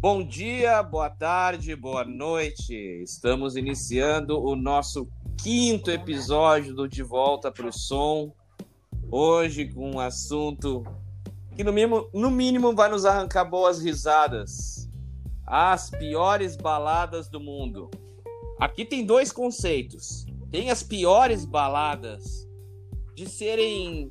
Bom dia, boa tarde, boa noite. Estamos iniciando o nosso quinto episódio do De Volta para o Som. Hoje com um assunto que no mínimo, no mínimo vai nos arrancar boas risadas. As piores baladas do mundo. Aqui tem dois conceitos. Tem as piores baladas de serem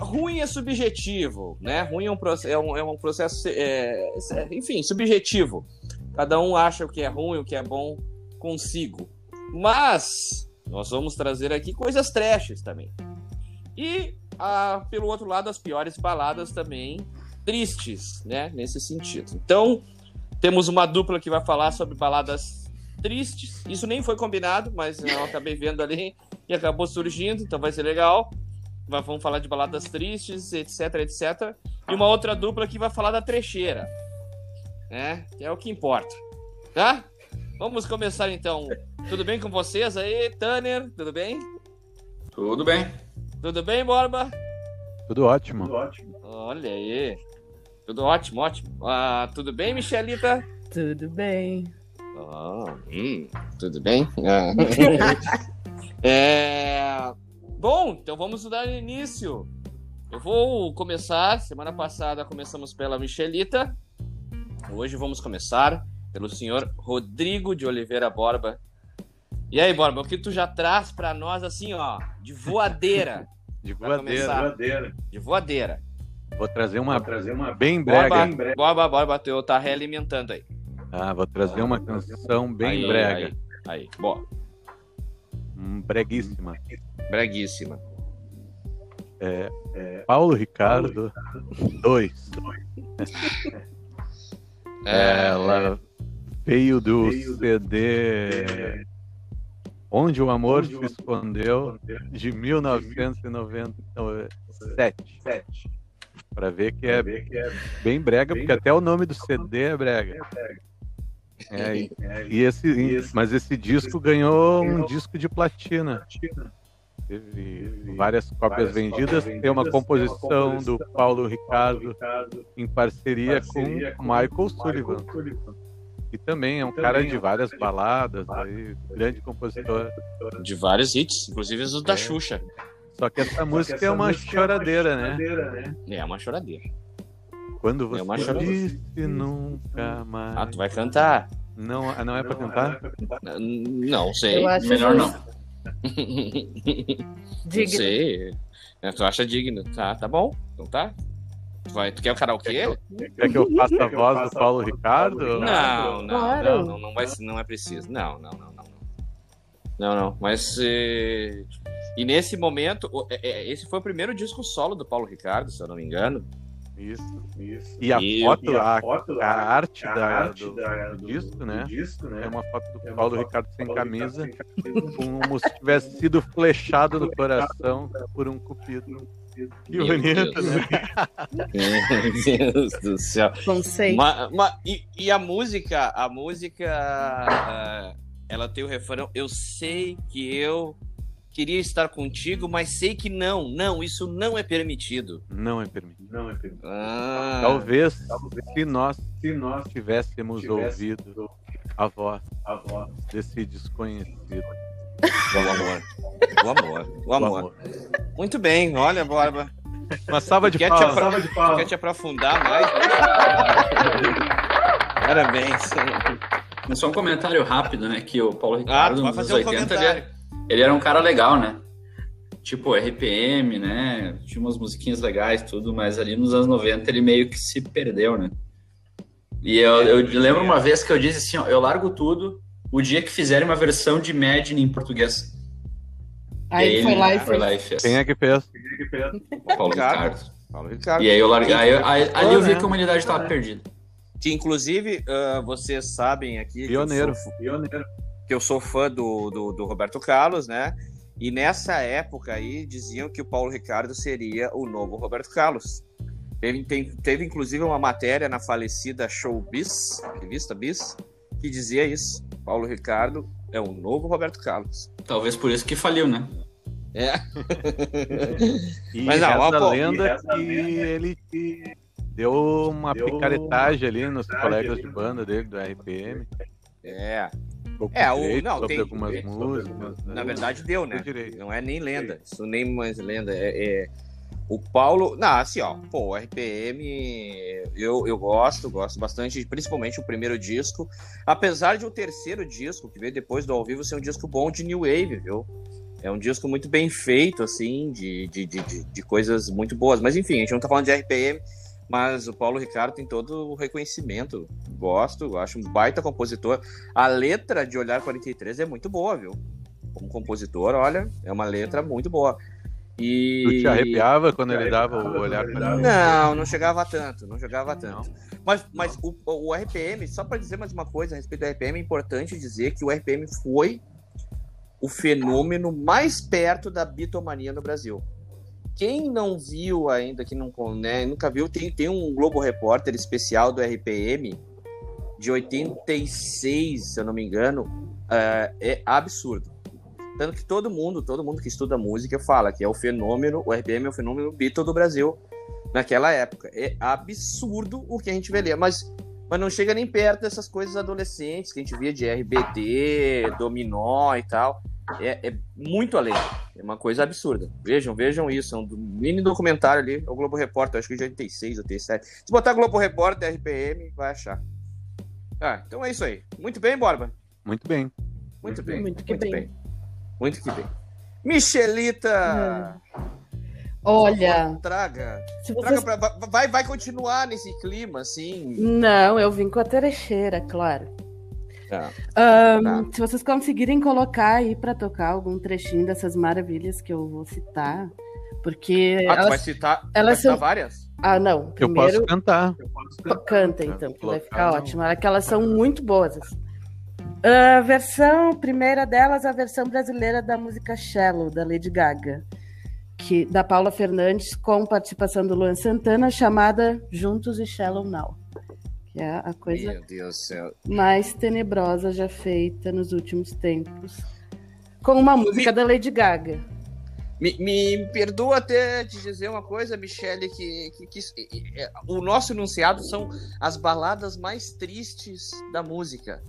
ruim é subjetivo, né? Ruim é um, é um, é um processo, é, é, enfim, subjetivo. Cada um acha o que é ruim, o que é bom consigo. Mas nós vamos trazer aqui coisas trashes também. E, pelo outro lado, as piores baladas também tristes, né? Nesse sentido. Então, temos uma dupla que vai falar sobre baladas tristes. Isso nem foi combinado, mas eu acabei vendo ali e acabou surgindo, então vai ser legal vamos falar de baladas tristes, etc, etc. E uma outra dupla que vai falar da trecheira, né? Que é o que importa, tá? Vamos começar então. Tudo bem com vocês aí, Tanner? Tudo bem? Tudo bem. Tudo bem, Borba? Tudo ótimo. Tudo ótimo. Olha aí. Tudo ótimo, ótimo. Ah, tudo bem, Michelita? Tudo bem. Oh, hum, tudo bem? Ah. é... Bom, então vamos dar início. Eu vou começar. Semana passada começamos pela Michelita. Hoje vamos começar pelo senhor Rodrigo de Oliveira Borba. E aí, Borba, o que tu já traz para nós assim, ó, de voadeira? de voadeira. De voadeira. Vou trazer uma, vou trazer uma bem brega. Borba, Borba, Borba, tu tá realimentando aí. Ah, vou trazer uma canção bem aí, brega. Aí, aí, boa. Breguíssima. Breguíssima. É, é, Paulo Ricardo 2. É, Ela veio do CD Onde o Amor se Escondeu, de 1997. Para ver que é bem brega, porque até o nome do CD é brega. É, e, e esse, mas esse disco ganhou um disco de platina. Teve várias cópias vendidas. Tem uma composição do Paulo Ricardo em parceria com Michael Sullivan, que também é um cara de várias baladas, aí, grande compositor. De vários hits, inclusive os da é. Xuxa. Só que essa música é uma choradeira, né? É uma choradeira. Quando você é uma disse nunca mais. Ah, tu vai cantar? Não, não é pra cantar? Não sei. Melhor não. digno. Não sei. É, tu acha digno? Tá, tá bom. Então tá. Tu, vai, tu quer o karaokê? Quer que eu, quer que eu faça a voz do Paulo Ricardo? Não, não, claro. não, não, não, vai, não é preciso. Não, não, não, não. Não, não. Mas. Eh, e nesse momento, é, esse foi o primeiro disco solo do Paulo Ricardo, se eu não me engano. Isso, isso. E a e, foto, e a, foto, a, a, arte, a da, arte do, da, do, disco, né? do, disco, né? É uma foto do é Paulo Ricardo sem Paulo camisa, Ricardo como se tivesse sido flechado no coração por um cupido. Que bonito, né? Meu Deus do céu. Conceito. Ma, ma, e, e, a música, a música, uh, ela tem o refrão, eu sei que eu queria estar contigo, mas sei que não, não, isso não é permitido. Não é permitido. Não é permitido. Ah. Talvez, Talvez, se nós, se nós tivéssemos, tivéssemos ouvido a voz, a voz desse desconhecido. O amor. O amor. O amor. Muito bem, olha, Borba. Uma salva de palmas. Te, de quer te aprofundar mais? Parabéns. Só um comentário rápido, né? Que o Paulo Ricardo, ah, nos anos um 80, ele, ele era um cara legal, né? Tipo, RPM, né? Tinha umas musiquinhas legais, tudo, mas ali nos anos 90 ele meio que se perdeu, né? E eu, eu lembro uma vez que eu disse assim, ó, eu largo tudo o dia que fizerem uma versão de Imagine em português. Aí, aí foi lá e foi lá e fez. Quem é que fez? Paulo Ricardo. Paulo Ricardo. E aí eu larguei, aí, aí, ali eu vi que a humanidade estava perdida. Que inclusive uh, vocês sabem aqui Pioneiro. Que eu sou, Pioneiro. Que eu sou fã do, do, do Roberto Carlos, né? E nessa época aí diziam que o Paulo Ricardo seria o novo Roberto Carlos. Teve, tem, teve inclusive uma matéria na falecida Showbiz, revista Bis, que dizia isso. Paulo Ricardo é o novo Roberto Carlos. Talvez por isso que faliu, né? É. e Mas não, a lenda que ele deu uma deu picaretagem ali nos colegas de banda dele, do RPM. É. É, o, não, tem, algumas tem, músicas. Na verdade, deu, né? Não é nem lenda. Isso nem mais lenda. É, é, o Paulo. Não, assim, ó. Pô, o RPM. Eu, eu gosto, gosto bastante, principalmente o primeiro disco. Apesar de o terceiro disco, que veio depois do ao vivo, ser um disco bom de New Wave, viu? É um disco muito bem feito, assim, de, de, de, de coisas muito boas. Mas enfim, a gente não tá falando de RPM, mas o Paulo Ricardo tem todo o reconhecimento. Gosto, acho um baita compositor. A letra de Olhar 43 é muito boa, viu? Como compositor, olha, é uma letra muito boa. E... Tu te arrepiava quando ele dava o olhar para Não, não chegava tanto, não chegava tanto. Mas, mas o, o RPM, só para dizer mais uma coisa a respeito do RPM, é importante dizer que o RPM foi o fenômeno mais perto da bitomania no Brasil. Quem não viu ainda, que não né, nunca viu, tem, tem um Globo Repórter especial do RPM de 86, se eu não me engano, uh, é absurdo. Tanto que todo mundo, todo mundo que estuda música fala que é o fenômeno, o RPM é o fenômeno Beatle do Brasil naquela época. É absurdo o que a gente vê ali, mas, mas não chega nem perto dessas coisas adolescentes que a gente via de RBD, Dominó e tal é, é, muito além. É uma coisa absurda. Vejam, vejam isso. É um mini documentário ali. É o Globo Repórter, acho que de 86 ou 87. Se botar Globo Repórter RPM, vai achar. Ah, então é isso aí. Muito bem, Borba? Muito bem. Muito bem. Muito, que muito bem. bem. Muito que bem. Michelita! É. Olha. Traga. Se vocês... traga pra, vai, vai continuar nesse clima, assim. Não, eu vim com a trecheira, claro. Tá. Um, tá. Se vocês conseguirem colocar aí para tocar algum trechinho dessas maravilhas que eu vou citar, porque. Ah, elas, tu vai citar, elas vai são... várias? Ah, não. Primeiro... Eu posso cantar. Eu posso cantar. Canta, então, que vai ficar ótimo. É que elas são muito boas. A versão primeira delas, a versão brasileira da música Shallow, da Lady Gaga, que, da Paula Fernandes, com participação do Luan Santana, chamada Juntos e Shallow Now que é a coisa mais tenebrosa já feita nos últimos tempos, com uma música me, da Lady Gaga. Me, me perdoa até te dizer uma coisa, Michele, que, que, que, é, o nosso enunciado são as baladas mais tristes da música.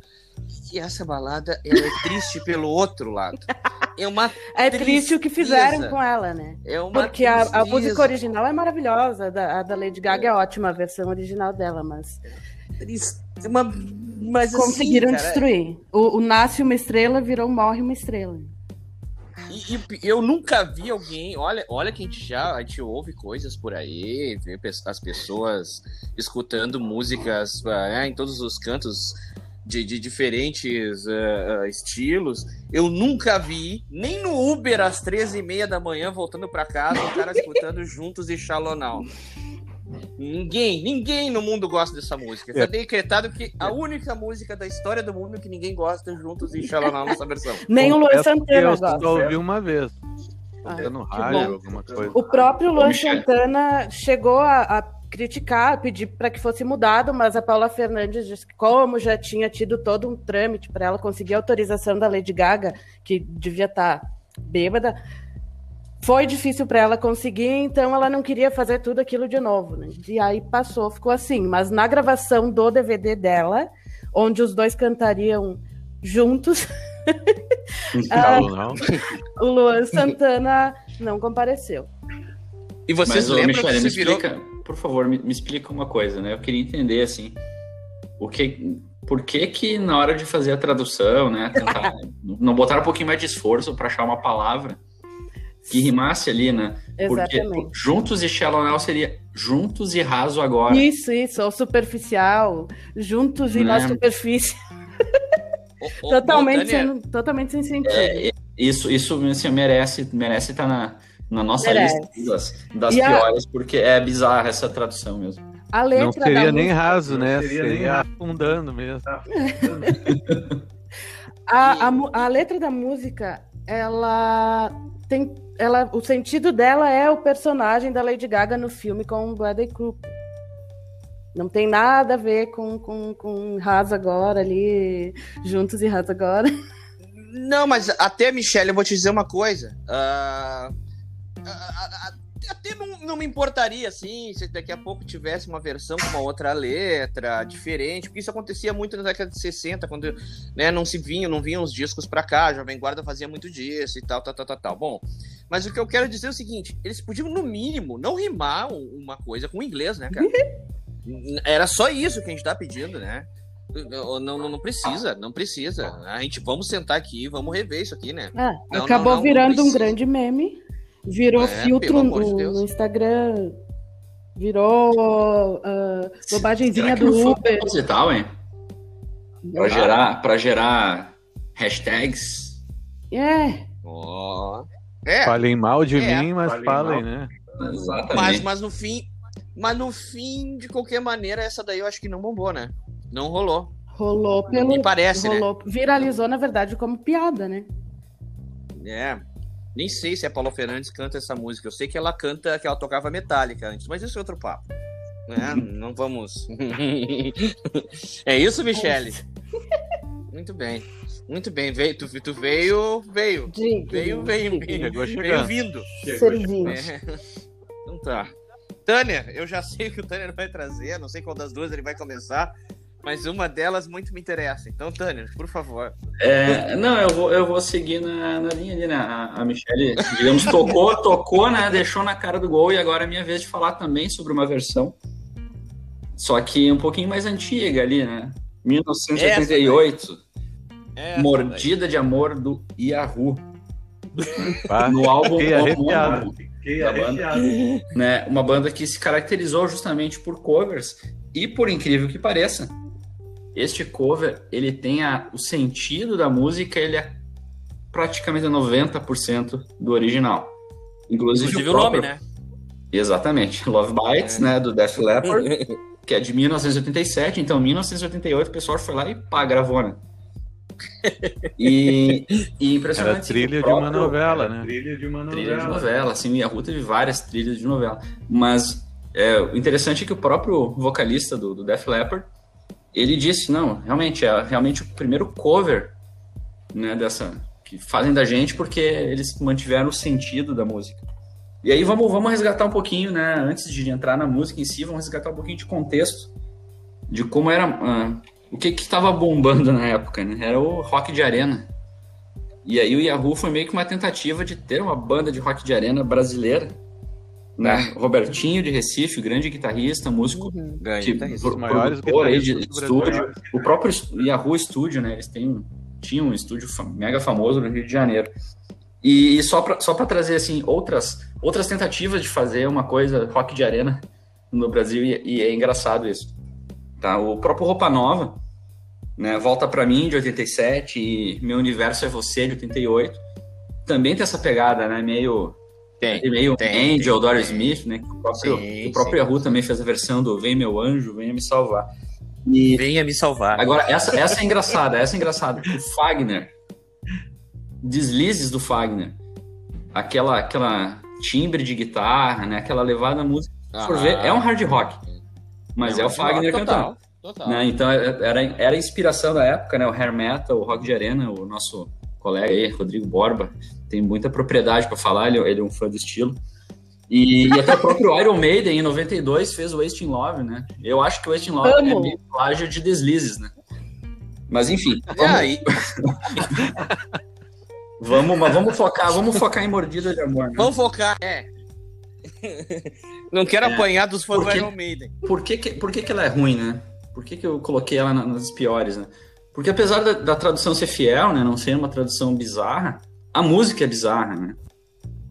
E essa balada ela é triste pelo outro lado. É uma É triste o que fizeram com ela, né? É uma Porque a, a, música original é maravilhosa, a da, a da Lady Gaga é. é ótima, a versão original dela, mas uma, mas assim, Conseguiram assim, destruir. O, o, Nasce uma estrela virou Morre uma estrela. E, e, eu nunca vi alguém. Olha, olha que a gente já a gente ouve coisas por aí, vê as pessoas escutando músicas uh, em todos os cantos de, de diferentes uh, estilos. Eu nunca vi, nem no Uber às 13h30 da manhã, voltando para casa, o cara escutando juntos e Shalonal. Ninguém, ninguém no mundo gosta dessa música. Está é. decretado que a única música da história do mundo que ninguém gosta juntos e Xalaná nessa versão. Nem o Luan Santana gosta. Eu só ouvi uma vez. Ah, no rádio, alguma coisa. O próprio Luan Santana chegou a, a criticar, pedir para que fosse mudado, mas a Paula Fernandes disse que, como já tinha tido todo um trâmite para ela conseguir a autorização da Lady Gaga, que devia estar tá bêbada, foi difícil para ela conseguir, então ela não queria fazer tudo aquilo de novo. Né? E aí passou, ficou assim. Mas na gravação do DVD dela, onde os dois cantariam juntos, não, não. o Luan Santana não compareceu. E vocês Mas, lembram Michele, me virou... explica, por favor, me, me, explica uma coisa, né? Eu queria entender assim, o que, por que que na hora de fazer a tradução, né, tentar, não botaram um pouquinho mais de esforço para achar uma palavra que rimasse ali, né? Exatamente. Porque juntos e Shallow Now seria juntos e raso agora. Isso, isso, ou superficial, juntos e né? na superfície. totalmente, sem, totalmente sem sentido. É, isso, isso assim, merece, merece estar tá na, na nossa merece. lista das, das piores, a... porque é bizarra essa tradução mesmo. A letra não seria nem música, raso, né? Seria, seria afundando mesmo. a, a, a letra da música, ela tem ela, o sentido dela é o personagem da Lady Gaga no filme com Bradley Cooper. Não tem nada a ver com, com, com Rasa agora ali, juntos e Rasa agora. Não, mas até, Michelle, eu vou te dizer uma coisa. Uh, uh, uh, até não, não me importaria, assim, se daqui a pouco tivesse uma versão com uma outra letra diferente, porque isso acontecia muito na década de 60, quando né, não se vinham, não vinham os discos pra cá, a Jovem Guarda fazia muito disso e tal, tal, tal, tal, tal. Bom, mas o que eu quero dizer é o seguinte, eles podiam, no mínimo, não rimar uma coisa com o inglês, né, cara? Era só isso que a gente tá pedindo, né? Não, não, não, precisa, não precisa. A gente vamos sentar aqui, vamos rever isso aqui, né? É, não, acabou não, virando um grande meme. Virou é, filtro no, de no, Instagram. Virou uh, bobagemzinha do Uber. E tal, hein? Pra gerar, pra gerar hashtags. É. Oh. é. Falem mal de é. mim, mas falem, falem né? Exatamente. Mas, mas no fim, mas no fim, de qualquer maneira, essa daí eu acho que não bombou, né? Não rolou. Rolou pelo. Me parece, rolou, né? Viralizou, na verdade, como piada, né? É. Nem sei se a Paula Fernandes canta essa música. Eu sei que ela canta, que ela tocava metálica antes, mas isso é outro papo. Né? Não vamos. é isso, Michele? Muito bem. Muito bem. Veio, tu, tu veio, veio. Sim, veio, veio, veio. Veio vindo. Servindo. É. Então tá. Tânia, eu já sei o que o Tânia vai trazer, não sei qual das duas ele vai começar, mas uma delas muito me interessa. Então, Tânia, por favor. É, não, eu vou, eu vou seguir na, na linha ali, né? A, a Michelle, digamos, tocou, tocou, né? Deixou na cara do gol e agora é minha vez de falar também sobre uma versão. Só que um pouquinho mais antiga ali, né? 1988. Essa, Mordida de Amor do Yahoo. Ah, no álbum da banda, né? Uma banda que se caracterizou justamente por covers e por incrível que pareça, este cover ele tem a, o sentido da música, ele é praticamente 90% do original. Inclusive, Inclusive o, próprio... nome, né? Exatamente, Love Bites, é. né, do Def Leppard, que é de 1987, então 1988 o pessoal foi lá e pá, gravou, né? E, e impressionante. Era trilha próprio, de uma novela, né? Trilha de uma novela. Trilha de novela, assim, o Yahoo teve várias trilhas de novela. Mas é, o interessante é que o próprio vocalista do, do Def Leppard, ele disse, não, realmente, é realmente o primeiro cover, né, dessa, que fazem da gente porque eles mantiveram o sentido da música. E aí vamos, vamos resgatar um pouquinho, né, antes de entrar na música em si, vamos resgatar um pouquinho de contexto de como era... Uh, o que que estava bombando na época, né? Era o rock de arena. E aí o Yahoo foi meio que uma tentativa de ter uma banda de rock de arena brasileira. Né? É. Robertinho de Recife, grande guitarrista, músico, uhum. que, pro, maiores aí de estúdio. O próprio Yahoo Studio, né? Eles têm, tinham um estúdio mega famoso no Rio de Janeiro. E, e só para só trazer assim outras outras tentativas de fazer uma coisa rock de arena no Brasil e, e é engraçado isso. Tá? O próprio Roupa Nova, né? Volta para mim de 87 e Meu Universo é Você de 88. Também tem essa pegada, né? Meio tem, meio tem, Angel, Dory Smith, né? O próprio, sim, o próprio Yahoo também fez a versão do Vem Meu Anjo, Venha Me Salvar. E... Venha Me Salvar. Agora, essa, essa é engraçada, essa é engraçada. O Fagner, deslizes do Fagner, aquela, aquela timbre de guitarra, né? Aquela levada música, ah, ver, é um hard rock. Mas é, é o Fagner cantando. Total. Né? Então é, era, era a inspiração da época, né? O hair metal, o rock de arena, o nosso colega aí, Rodrigo Borba, tem muita propriedade para falar, ele, ele, é um fã do estilo. E, e, até o próprio Iron Maiden, em 92, fez o Wasting Love, né? Eu acho que o Wasting Love Amo. é meio plágio de deslizes, né? Mas enfim. É vamos... aí. vamos, mas vamos focar, vamos focar em mordida de amor. Né? Vamos focar, é. Não quero é, apanhar dos fãs do Iron Maiden. Por que, que, por que, que ela é ruim, né? Por que, que eu coloquei ela nas piores, né? Porque apesar da, da, tradução ser fiel, né? Não ser uma tradução bizarra, a música é bizarra, né?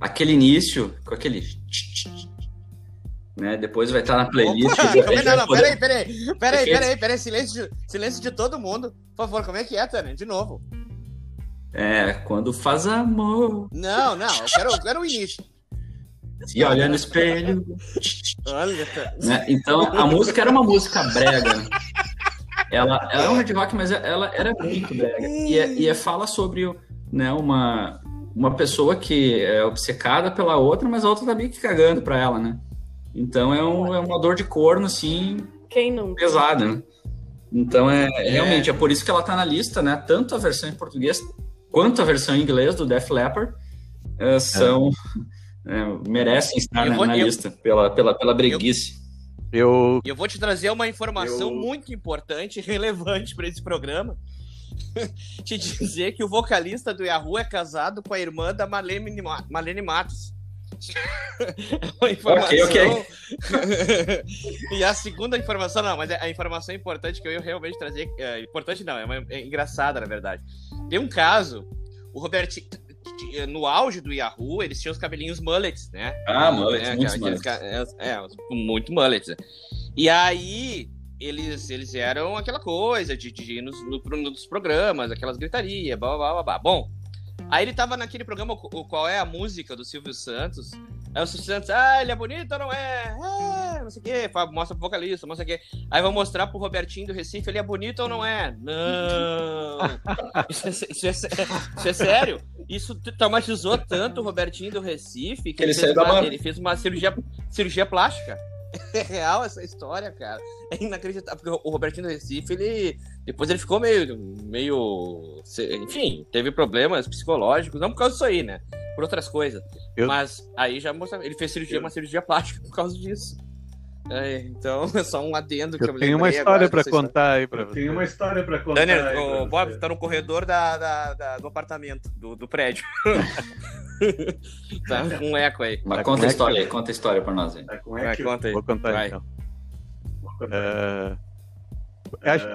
Aquele início, com aquele. Né? Depois vai estar na playlist. Opa, é, não, não, poder... peraí, peraí. Peraí, peraí, peraí. Silêncio, silêncio de todo mundo. Por favor, como é que é, Tânia? De novo. É, quando faz amor. Não, não, eu quero, eu quero o início. Se olha no espelho. Olha. Né? Então, a música era uma música brega. Ela, ela é um hard rock, mas ela era muito brega. E, é, e é, fala sobre né, uma, uma pessoa que é obcecada pela outra, mas a outra tá meio que cagando pra ela, né? Então é, um, é uma dor de corno, assim, Quem não? pesada, né? Então é, é, realmente é por isso que ela tá na lista, né? Tanto a versão em português quanto a versão em inglês do Def Leppard uh, são É, merecem estar vou, na, eu, lista pela, pela, pela breguice. Eu... eu vou te trazer uma informação eu... muito importante e relevante para esse programa. te dizer que o vocalista do Yahoo é casado com a irmã da Marlene, Marlene Matos. uma informação. Okay, okay. e a segunda informação, não, mas a informação importante que eu ia realmente trazer. É, importante não, é, uma, é engraçada, na verdade. Tem um caso, o Robertinho. No auge do Yahoo, eles tinham os cabelinhos mullets, né? Ah, mullets, né? muitos mullets. É, é, muito mullets. Né? E aí, eles, eles eram aquela coisa de, de ir nos, no, nos programas, aquelas gritarias, blá, blá, blá, blá. Bom, Aí ele tava naquele programa, o qual é a música do Silvio Santos. Aí o Silvio Santos, ah, ele é bonito ou não é? É, não sei o quê. Mostra pro vocalista, mostra o quê. Aí vão mostrar pro Robertinho do Recife, ele é bonito ou não é? Não! Isso é, isso é, isso é sério. Isso traumatizou tanto o Robertinho do Recife que ele, ele, fez, uma, ele fez uma cirurgia, cirurgia plástica. É real essa história, cara. É inacreditável. Porque o Robertinho do Recife, ele. Depois ele ficou meio. meio. Enfim, teve problemas psicológicos. Não por causa disso aí, né? Por outras coisas. Eu... Mas aí já mostrava. Ele fez cirurgia, uma cirurgia plástica por causa disso. É, então, é só um adendo que eu, eu tenho uma história para contar aí para você. Tenho uma história para contar. Daniel, o Bob tá no corredor da, da, da, do apartamento, do, do prédio. tá com um eco aí. Mas tá conta a história aí, conta a história para nós aí. Tá com eco. Vai, conta aí. Vou contar Vai. então. É...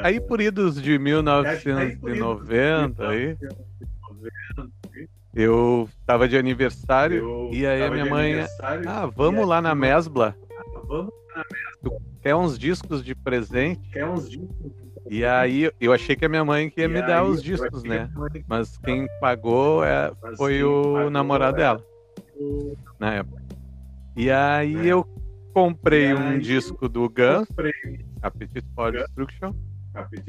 Aí por idos de 1990 aí, eu tava de aniversário e aí a minha mãe, ah, vamos lá na Mesbla. Vamos Tu quer uns discos de presente? Quer uns discos? E aí eu achei que a minha mãe que ia e me dar os discos, né? Mas quem pagou é, foi o namorado dela. Na época. E aí é. eu comprei um disco do Guns, Appetite for Destruction.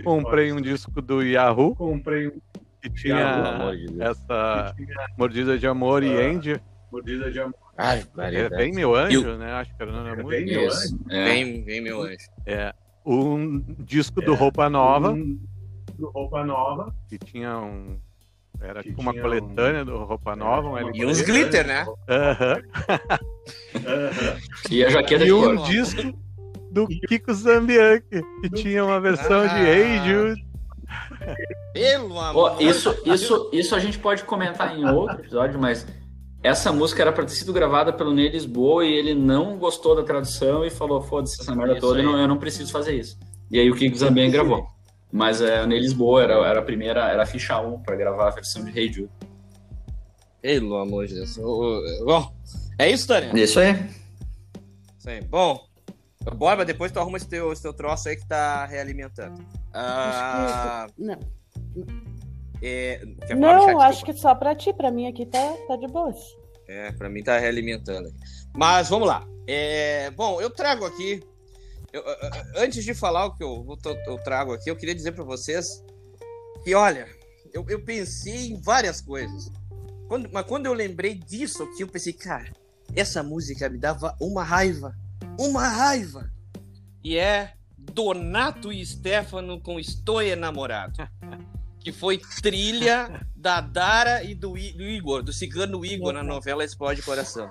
Comprei um disco do Yahoo. Comprei um que tinha essa mordida de amor e Andy. Mordida de amor. Ai, é bem meu anjo, né? Acho que era o nome da Bem meu anjo. É. Bem, bem meu anjo. É. Um disco é. do Roupa Nova. Um... Do Roupa Nova. Que tinha um. Era tipo uma coletânea um... do Roupa Nova. Um e uns glitter, né? Aham. E a jaqueta E um disco do Kiko Zambianchi, que tinha uma versão ah. de Hey Jude. Pelo amor oh, isso, isso, isso a gente pode comentar em outro episódio, mas essa música era para ter sido gravada pelo Ney Lisboa e ele não gostou da tradução e falou: foda-se essa merda toda, eu não, eu não, preciso fazer isso. E aí o Kiko Zambian gravou. Mas é, o Ney Lisboa era, era a primeira, era a ficha 1 para gravar a versão de Hey Jude. Pelo amor de Deus. Bom, é isso, Tânia? Isso aí. Isso aí. Bom, Borba, depois tu arruma esse teu, esse teu troço aí que tá realimentando. Ah, não. É, não, acho que só pra ti, pra mim aqui tá, tá de boas. É, pra mim tá realimentando. Mas vamos lá. É, bom, eu trago aqui. Eu, antes de falar o que eu, eu trago aqui, eu queria dizer para vocês que, olha, eu, eu pensei em várias coisas. Quando, mas quando eu lembrei disso aqui, eu pensei, cara, essa música me dava uma raiva. Uma raiva! E é Donato e Stefano com Estou Enamorado. que foi trilha da Dara e do, do Igor, do cigano Igor na novela Explode Coração.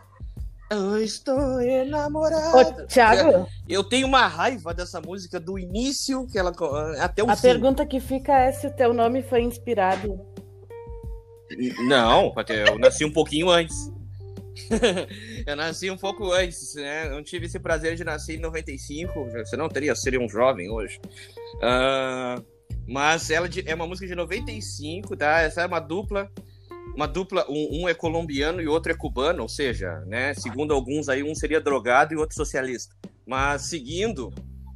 Eu estou enamorado. Ô, Thiago? Eu tenho uma raiva dessa música do início que ela até o A fim. pergunta que fica é se o teu nome foi inspirado. Não, eu nasci um pouquinho antes. eu nasci um pouco antes, né? Não tive esse prazer de nascer em 95. Você não teria, seria um jovem hoje. Uh, mas ela é uma música de 95, tá? Essa é uma dupla. Uma dupla, um, um, é colombiano e outro é cubano, ou seja, né? Segundo alguns aí, um seria drogado e outro socialista. Mas seguindo,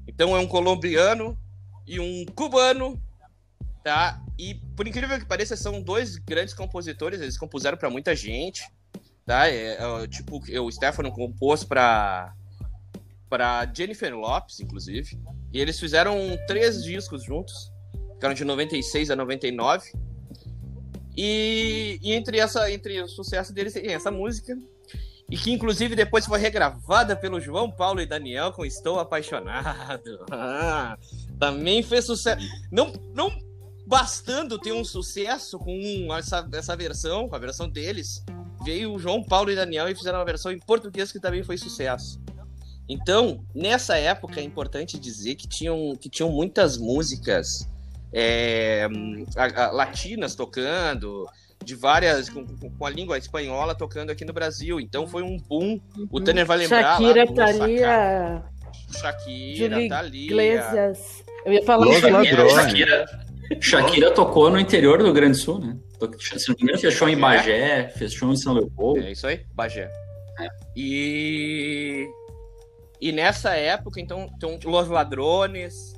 então é um colombiano e um cubano, tá? E por incrível que pareça, são dois grandes compositores, eles compuseram para muita gente, tá? É, é, tipo, o Stefano compôs para para Jennifer Lopes, inclusive. E eles fizeram três discos juntos ficaram de 96 a 99. E, e entre, essa, entre o sucesso deles tem essa música, e que inclusive depois foi regravada pelo João Paulo e Daniel com Estou Apaixonado. Ah, também fez sucesso. Não, não bastando ter um sucesso com essa, essa versão, com a versão deles, veio o João Paulo e Daniel e fizeram uma versão em português que também foi sucesso. Então, nessa época é importante dizer que tinham, que tinham muitas músicas é, a- a- latinas tocando, de várias, com, com- com a língua espanhola tocando aqui no Brasil. Então foi um boom. O Tanner vai lembrar. Shakira, lá Thalia, Cara. Shakira, Julie Thalia. Iglesias. Eu ia falar Los Shakira. Ladrões. Shakira, Shakira tocou no interior do Grande Sul, né? Se não me engano, fez show em Bagé, fez show em São Leopoldo. É isso aí, Bagé. E e nessa época, então, então Los Ladrones,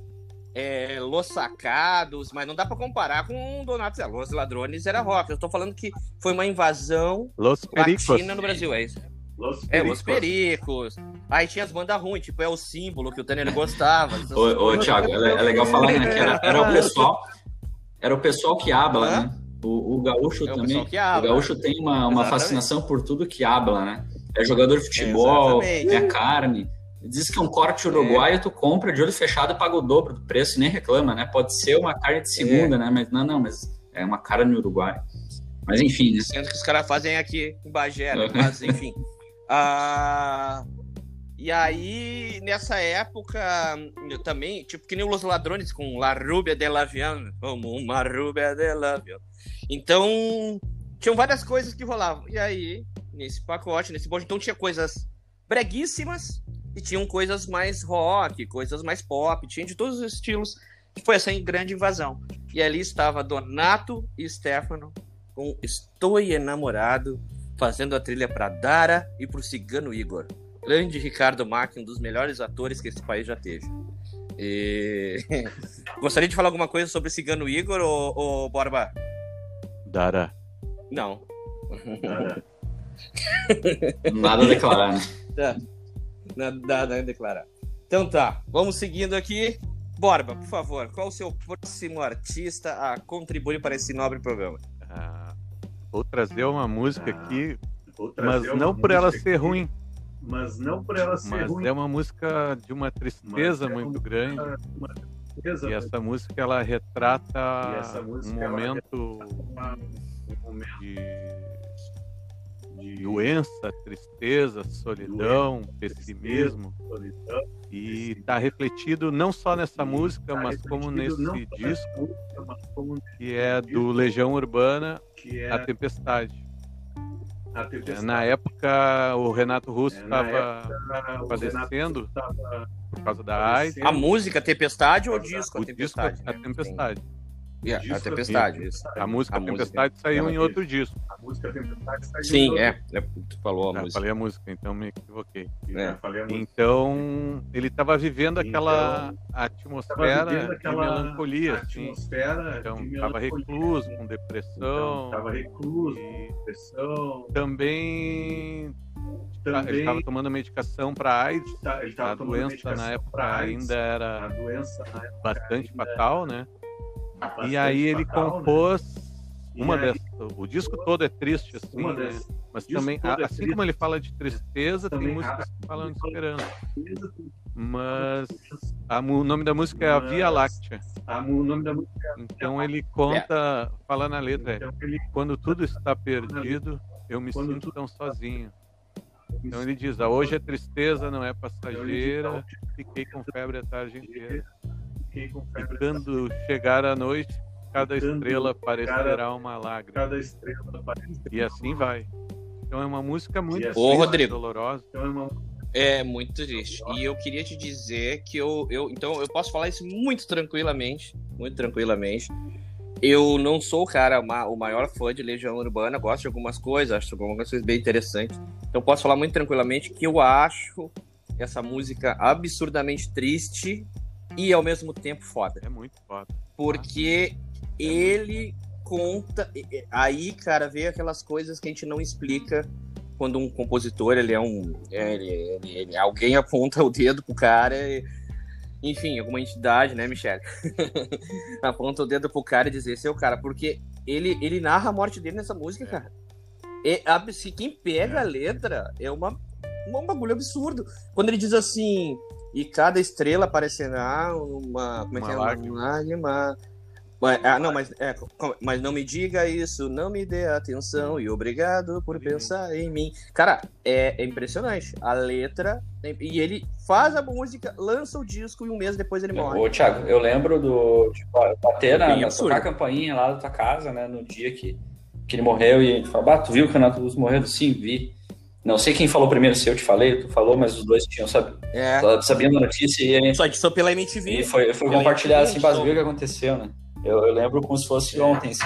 é, Los Sacados, mas não dá pra comparar com o Donato Zé. Los Ladrones era rock. Eu tô falando que foi uma invasão Los Pericos. latina no Brasil, é isso. Los É, Los Pericos. Aí tinha as bandas ruins, tipo, é o símbolo que o Tanner gostava. Ô, ô Thiago, é, é legal falar né, que era, era o pessoal. Era o pessoal que habla, né? O, o gaúcho É o também. O habla. gaúcho tem uma, uma Exatamente. fascinação por tudo que habla, né? É jogador de futebol, Exatamente. é carne. Diz que um corte uruguaio tu compra de olho fechado e paga o dobro do preço e nem reclama, né? Pode ser uma carne de segunda, né? Mas não, não, mas é uma carne uruguaia. Mas enfim, né? Sendo que os caras fazem aqui em Bagé, né? mas enfim. Ah, e aí, nessa época, eu também, tipo, que nem os ladrões com La Rubia de l'Avião, como uma Rubia de l'Avião. Então, tinham várias coisas que rolavam. E aí, nesse pacote, nesse bonde, então tinha coisas breguíssimas e tinham coisas mais rock, coisas mais pop, tinha de todos os estilos. E foi essa grande invasão. E ali estava Donato e Stefano com Estou Enamorado, fazendo a trilha para Dara e para o Cigano Igor. Grande Ricardo Mack, um dos melhores atores que esse país já teve. E... Gostaria de falar alguma coisa sobre Cigano Igor ou, ou Borba? Dara. Não. Cara, Nada a declarar, né? Nada, nada a declarar. Então tá, vamos seguindo aqui. Borba, por favor, qual o seu próximo artista a contribuir para esse nobre programa? Ah, vou trazer uma música Ah, aqui, vou mas não uma por ela ser aqui, ruim, Mas não por ela ser mas ruim. é uma música de uma tristeza Mas é muito uma- grande. uma tristeza, E essa música ela retrata música, um ela momento uma- um momento de de doença, tristeza, solidão, pessimismo. solidão. E está refletido não só nessa música, Tá mas como nesse disco música, como que é do Legião Urbana, que é A Tempestade. a tempestade. Na época, o Renato Russo É, estava Renato tava por causa da AIDS. A música Tempestade ou o disco O A disco Tempestade? A Tempestade. Yeah, disco a Tempestade, é- isso. A música A A música. Tempestade saiu Ela em outro disco. A música Tempestade Sim, é. é, Tu falou a Ah, música. falei a música, então me equivoquei. É, música. Então, ele estava vivendo aquela Tava atmosfera vivendo de aquela melancolia, assim. atmosfera Então, de estava recluso, com Então, depressão. tava recluso, e depressão. também ele Também estava tomando medicação para AIDS. tá- ele tava A tomando doença medicação na época AIDS. ainda era doença na época bastante ainda fatal, né? bastante E aí ele fatal, né? compôs E uma aí, dessas. O disco todo é triste, assim, né? Mas também, é assim como ele fala de tristeza, tem músicas que falam de esperança. Mas a o nome da música é A Via Láctea. Então ele conta, fala na letra, é, então, quando tudo está perdido, eu me sinto tão sozinho. Então ele diz, ah, hoje a tristeza não é passageira, fiquei com febre a tarde inteira. E quando chegar a noite, cada estrela parecerá cada- uma lágrima. cada estrela parece E assim vai. Então é uma música muito assim Ô, triste, Rodrigo. dolorosa. Então é uma É muito triste. E eu queria te dizer que eu, eu. Então, eu posso falar isso muito tranquilamente. Muito tranquilamente. Eu não sou o cara, o maior fã de Legião Urbana, gosto de algumas coisas, acho algumas coisas bem interessantes. Então, posso falar muito tranquilamente que eu acho essa música absurdamente triste e ao mesmo tempo foda. É muito foda. Porque ele conta. Aí, cara, vê aquelas coisas que a gente não explica quando um compositor ele é um. é, ele, ele- ele- alguém aponta o dedo pro cara. e- enfim, alguma entidade, né, Michele? aponta o dedo pro cara e diz: esse é o cara. Porque ele, ele narra a morte dele nessa música, É. cara. E, ab- se quem pega a letra é uma, um bagulho absurdo. Quando ele diz assim. E cada estrela parecerá uma. Como é Uma que é? lágrima. Uma lágrima. Mas, ah, não, mas, é, mas não me diga isso, não me dê atenção e obrigado por pensar em mim. Cara, é, é impressionante. A letra. E ele faz a música, lança o disco e um mês depois ele morre. Ô, Thiago, eu lembro do. Tipo, bater na, tocar a campainha lá da tua casa, né? No dia que, que ele morreu e a gente falou, bah, tu viu que o Renato Russo morreu? Sim, vi. Não sei quem falou primeiro, se eu te falei, tu falou, mas os dois tinham sab... É. da notícia e, Só que foi pela MTV. e foi, foi Pela compartilhado MTV, assim, viu o que aconteceu, né? Eu, eu lembro como se fosse ontem, sim.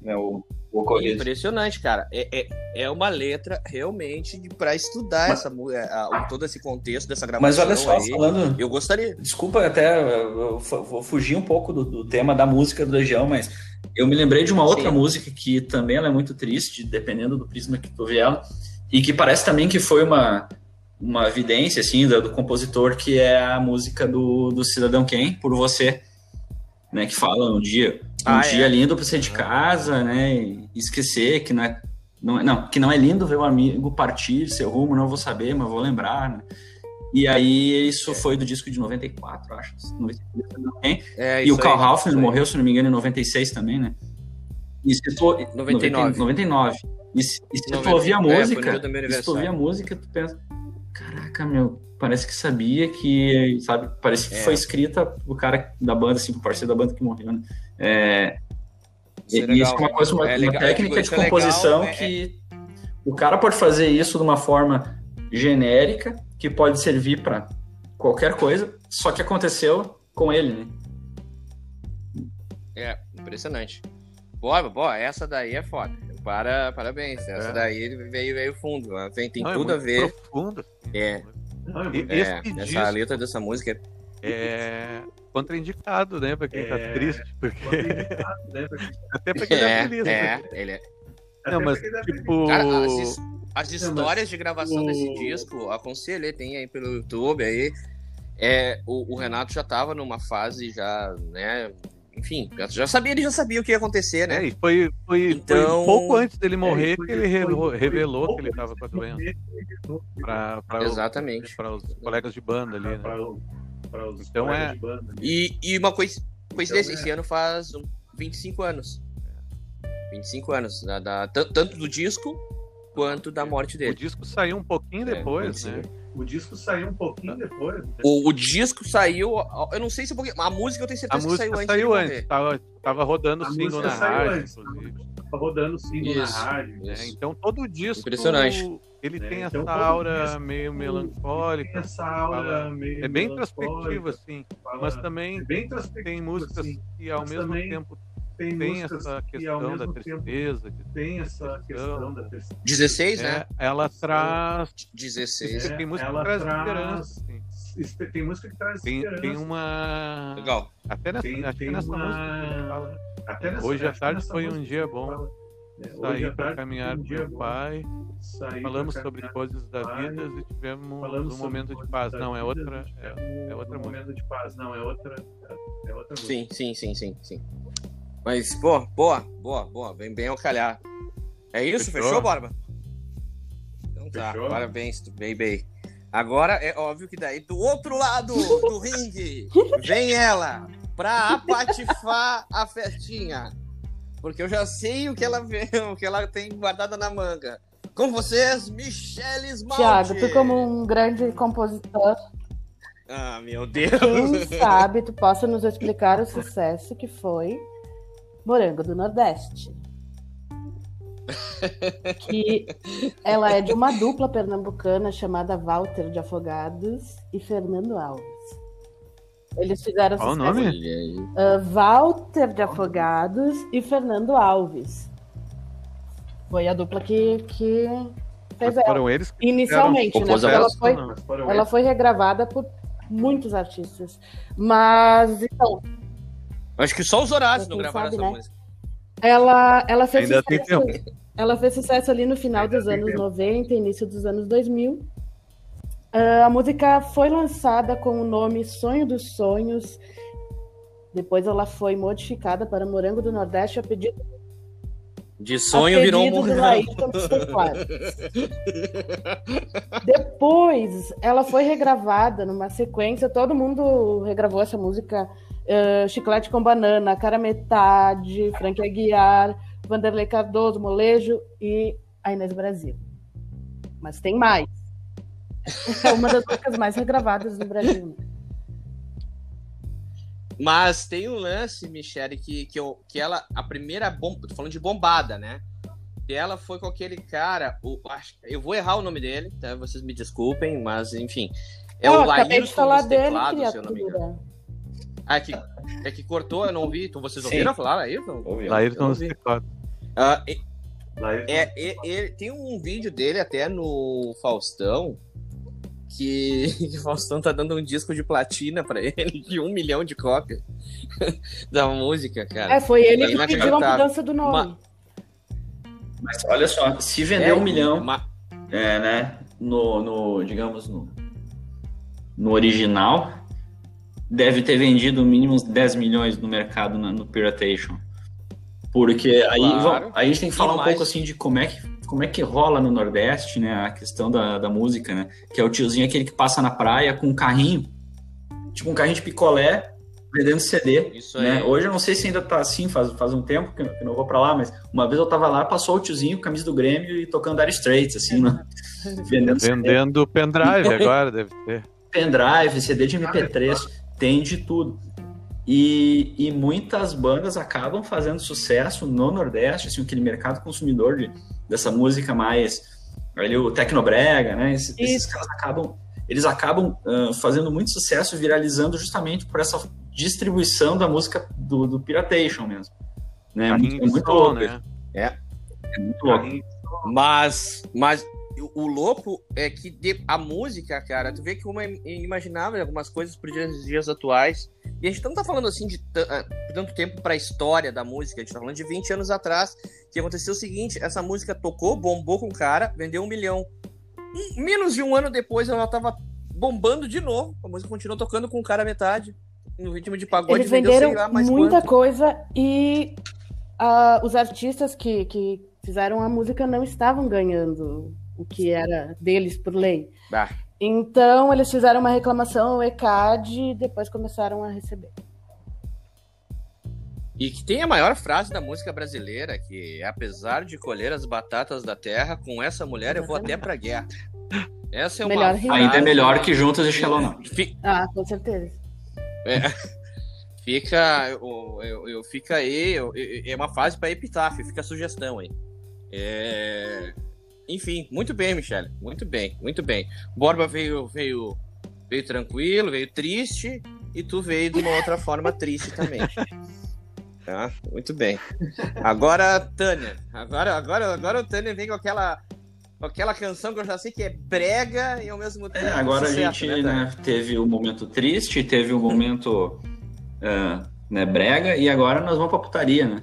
Né, o, o ocorrido. Impressionante, cara. É, é, é uma letra realmente pra estudar essa, mu- é, a- todo esse contexto dessa gravação. Mas olha só, aí. falando. Eu gostaria. Desculpa até, eu vou fugir um pouco do, do tema da música do Legião, mas eu me lembrei de uma outra Sim. música que também ela é muito triste, dependendo do prisma que tu vê ela, e que parece também que foi uma, uma evidência, assim, do, do compositor, que é a música do, do Cidadão Quem, Por Você, né, que fala um dia, um Ah, dia é. lindo pra sair de casa, né, e esquecer que não é, não, é- não, que não é lindo ver o amigo partir, seu rumo, não vou saber, mas vou lembrar, né. E aí, isso foi do disco de 94, acho. 94, É, e o Carl aí. morreu, se não me engano, em 96 também, né? E se tu... 99. 99. E se, e se tu 90. ouvir a É, música, e se tu ouvir a música, tu pensa, caraca, meu, parece que sabia que, sabe, parece que É. foi escrita pro cara da banda, assim, pro parceiro da banda que morreu, né? É, Isso é e legal. isso é uma coisa, uma, É uma técnica de é legal, composição é- que o cara pode fazer isso de uma forma genérica, que pode servir para qualquer coisa, só que aconteceu com ele, né? É, impressionante. Boa, boa, essa daí é foda. Para, parabéns. Essa É. daí veio, veio fundo. Tem, tem Não, é tudo a ver. Profundo. É, Não, é Esse essa disco- letra dessa música é É contraindicado, né? Pra quem tá É. triste. Porque... né, pra quem- Até pra quem tá É, feliz. é, né? ele é. até Não, mas tipo. Cara, as, as Não, histórias mas de gravação desse o- disco, aconselho, aí, tem aí pelo YouTube aí. É, o, o Renato já tava numa fase já, né? Enfim, já- sabia, ele já sabia o que ia acontecer, É, né? e foi, foi, Então- foi pouco antes dele morrer foi- que ele foi- revelou, foi- revelou foi que ele pouco tava com a doença para para Exatamente. para os colegas de banda ali, né? pra o- pra os Então colegas é- de banda? E, e uma coisa, coincidência, Então, é. esse ano faz um 25 anos. 25 anos, da, da- tan- tanto do disco quanto da morte O dele. disco saiu um pouquinho É, depois, 25. né? O disco saiu um pouquinho Tá. depois. né? O, o disco saiu, eu não sei se um pouquinho, a música eu tenho A certeza que música saiu saiu antes. de antes, tava, tava rodando A single na saiu rádio, antes, inclusive. Tava rodando o single Isso. na rádio. né? Isso. Então todo o disco Impressionante. ele É, tem então essa aura disco meio Tem melancólica. essa aura fala- meio É bem melancólica, introspectivo, assim. fala- Mas também é bem tem músicas assim. que ao mesmo também tempo Tem, tem músicas essa questão da tristeza. tem essa questão da tristeza. 16, né? É, ela traz. 16. É, tem música que traz traz- esperança. assim. Espe- Tem música que traz Tem, esperança. tem uma. Legal. Até nessa, Tem- acho tem que nessa uma- música. Até nessa- Hoje à tarde foi um dia bom. é, hoje Saí à para tarde caminhar foi um com bom. pai. Saí Falamos pra sobre caminhar coisas da meu pai, vida e tivemos falamos um sobre momento de coisas paz. da Não, é vida, outra. tivemos É, é outra um momento de paz. Não, é outra. É, é outra música. Sim, sim, sim, sim, sim. Mas, pô, boa, boa, boa. Bem, bem ao calhar. É isso? Fechou? Fechou, Borba? Então tá, Fechou. parabéns, bem. Agora é óbvio que daí do outro lado do ringue vem ela pra apatifar a festinha. Porque eu já sei o que ela vê, o que ela tem guardada na manga. Com vocês, Michelle Esmalte. Tiago, tu como um grande compositor, Ah, meu Deus. quem sabe tu possa nos explicar o sucesso que foi Morango do Nordeste. Que ela é de uma dupla pernambucana chamada Walter de Afogados e Fernando Alves. Eles fizeram Qual o nome? Uh, Walter de Afogados e Fernando Alves. Foi a dupla que, que fez Mas ela. foram eles que Inicialmente, né? Ela foi, não? Ela foi regravada por muitos artistas. Mas, então, Acho que só os horários não gravaram sabe, essa né? música. ela, ela fez Ainda tem sucesso. Ela fez sucesso ali no final Ainda dos anos tempo. 90, início dos anos 2000. Ah, a música foi lançada com o nome Sonho dos Sonhos. Depois ela foi modificada para Morango do Nordeste a pedido De sonho virou um Teclados. Depois, ela foi regravada numa sequência, todo mundo regravou essa música uh, Chiclete com Banana, Cara Metade, Frank Aguiar, Vanderlei Cardoso, Molejo e a Inês Brasil. Mas tem mais. É uma das músicas mais regravadas no Brasil. Né? Mas tem um lance, Michele, que, que, eu, que ela, a primeira bomba, tô falando de bombada, né? E ela foi com aquele cara, o, eu vou errar o nome dele, tá? Vocês me desculpem, mas enfim. É oh, o falar dos teclados, dele, se eu não me engano. Ah, é que, é que cortou, eu não ouvi. Então vocês ouviram Sim. falar, Laírton? Laírton dos ouvi. teclados. Ah, e- Lá é, é- é- tem um vídeo dele até no Faustão que, que o Faustão tá dando um disco de platina pra ele de um milhão de cópias da música, cara. É, foi ele que pediu a mudança do nome. Mas olha só, se vender É, um milhão, ma- é, né? No, no, digamos, no, no original, deve ter vendido mínimo uns 10 milhões no mercado na- no Piratation. Porque aí, Claro. vamos- aí a gente tem que E falar um mais- pouco assim de como é que, como é que rola no Nordeste, né? A questão da, da música, né? Que é o tiozinho aquele que passa na praia com um carrinho, tipo um carrinho de picolé, vendendo CD. Isso né? aí. Hoje eu não sei se ainda tá assim, faz, faz um tempo que eu, que eu não vou pra lá, mas uma vez eu tava lá, passou o tiozinho, camisa do Grêmio e tocando Dire Straits, assim, né? vendendo CD, Vendendo pendrive agora, deve ter. pendrive, CD de MP3, tem de tudo. E, e muitas bandas acabam fazendo sucesso no Nordeste, assim, aquele mercado consumidor de, dessa música mais ali o tecnobrega, né? Esses, esses caras acabam, eles acabam ah, fazendo muito sucesso, viralizando justamente por essa distribuição da música do, do piratation mesmo. Né? É muito, é muito louco. né? É muito louco. Mas, mas o- louco é que de- a música, cara, tu vê que uma é inimaginável algumas coisas para dias, dias atuais. E a gente não tá falando assim de ah, tanto tempo pra história da música, a gente tá falando de 20 anos atrás, que aconteceu o seguinte, essa música tocou, bombou com o cara, vendeu um milhão. Um- menos de um ano depois ela tava bombando de novo, a música continuou tocando com o cara metade. No ritmo de pagode Eles vendeu venderam lá mais muita quanto. coisa e ah, os artistas que, que fizeram a música não estavam ganhando o que era deles por lei. Bah. Então eles fizeram uma reclamação ao ECAD e depois começaram a receber. E que tem a maior frase da música brasileira, que é, apesar de colher as batatas da terra, com essa mulher eu vou até pra guerra. Essa é uma Melhor frase... Ainda é melhor que Juntos e. Fi- Ah, com certeza. Fica, eu, eu, eu- fica aí, eu- eu- é uma frase para epitáfio, fica a sugestão aí. É, Enfim, muito bem, Michele, muito bem, muito bem. Borba veio, veio, veio tranquilo, veio triste, e tu veio de uma outra forma triste também. Tá, muito bem. Agora, Tânia, agora, agora, agora o Tânia vem com aquela, aquela canção que eu já sei que é brega e ao mesmo tempo É, agora a sucesso, gente né, né, teve o momento triste, teve o momento ah, né, brega, e agora nós vamos pra putaria, né?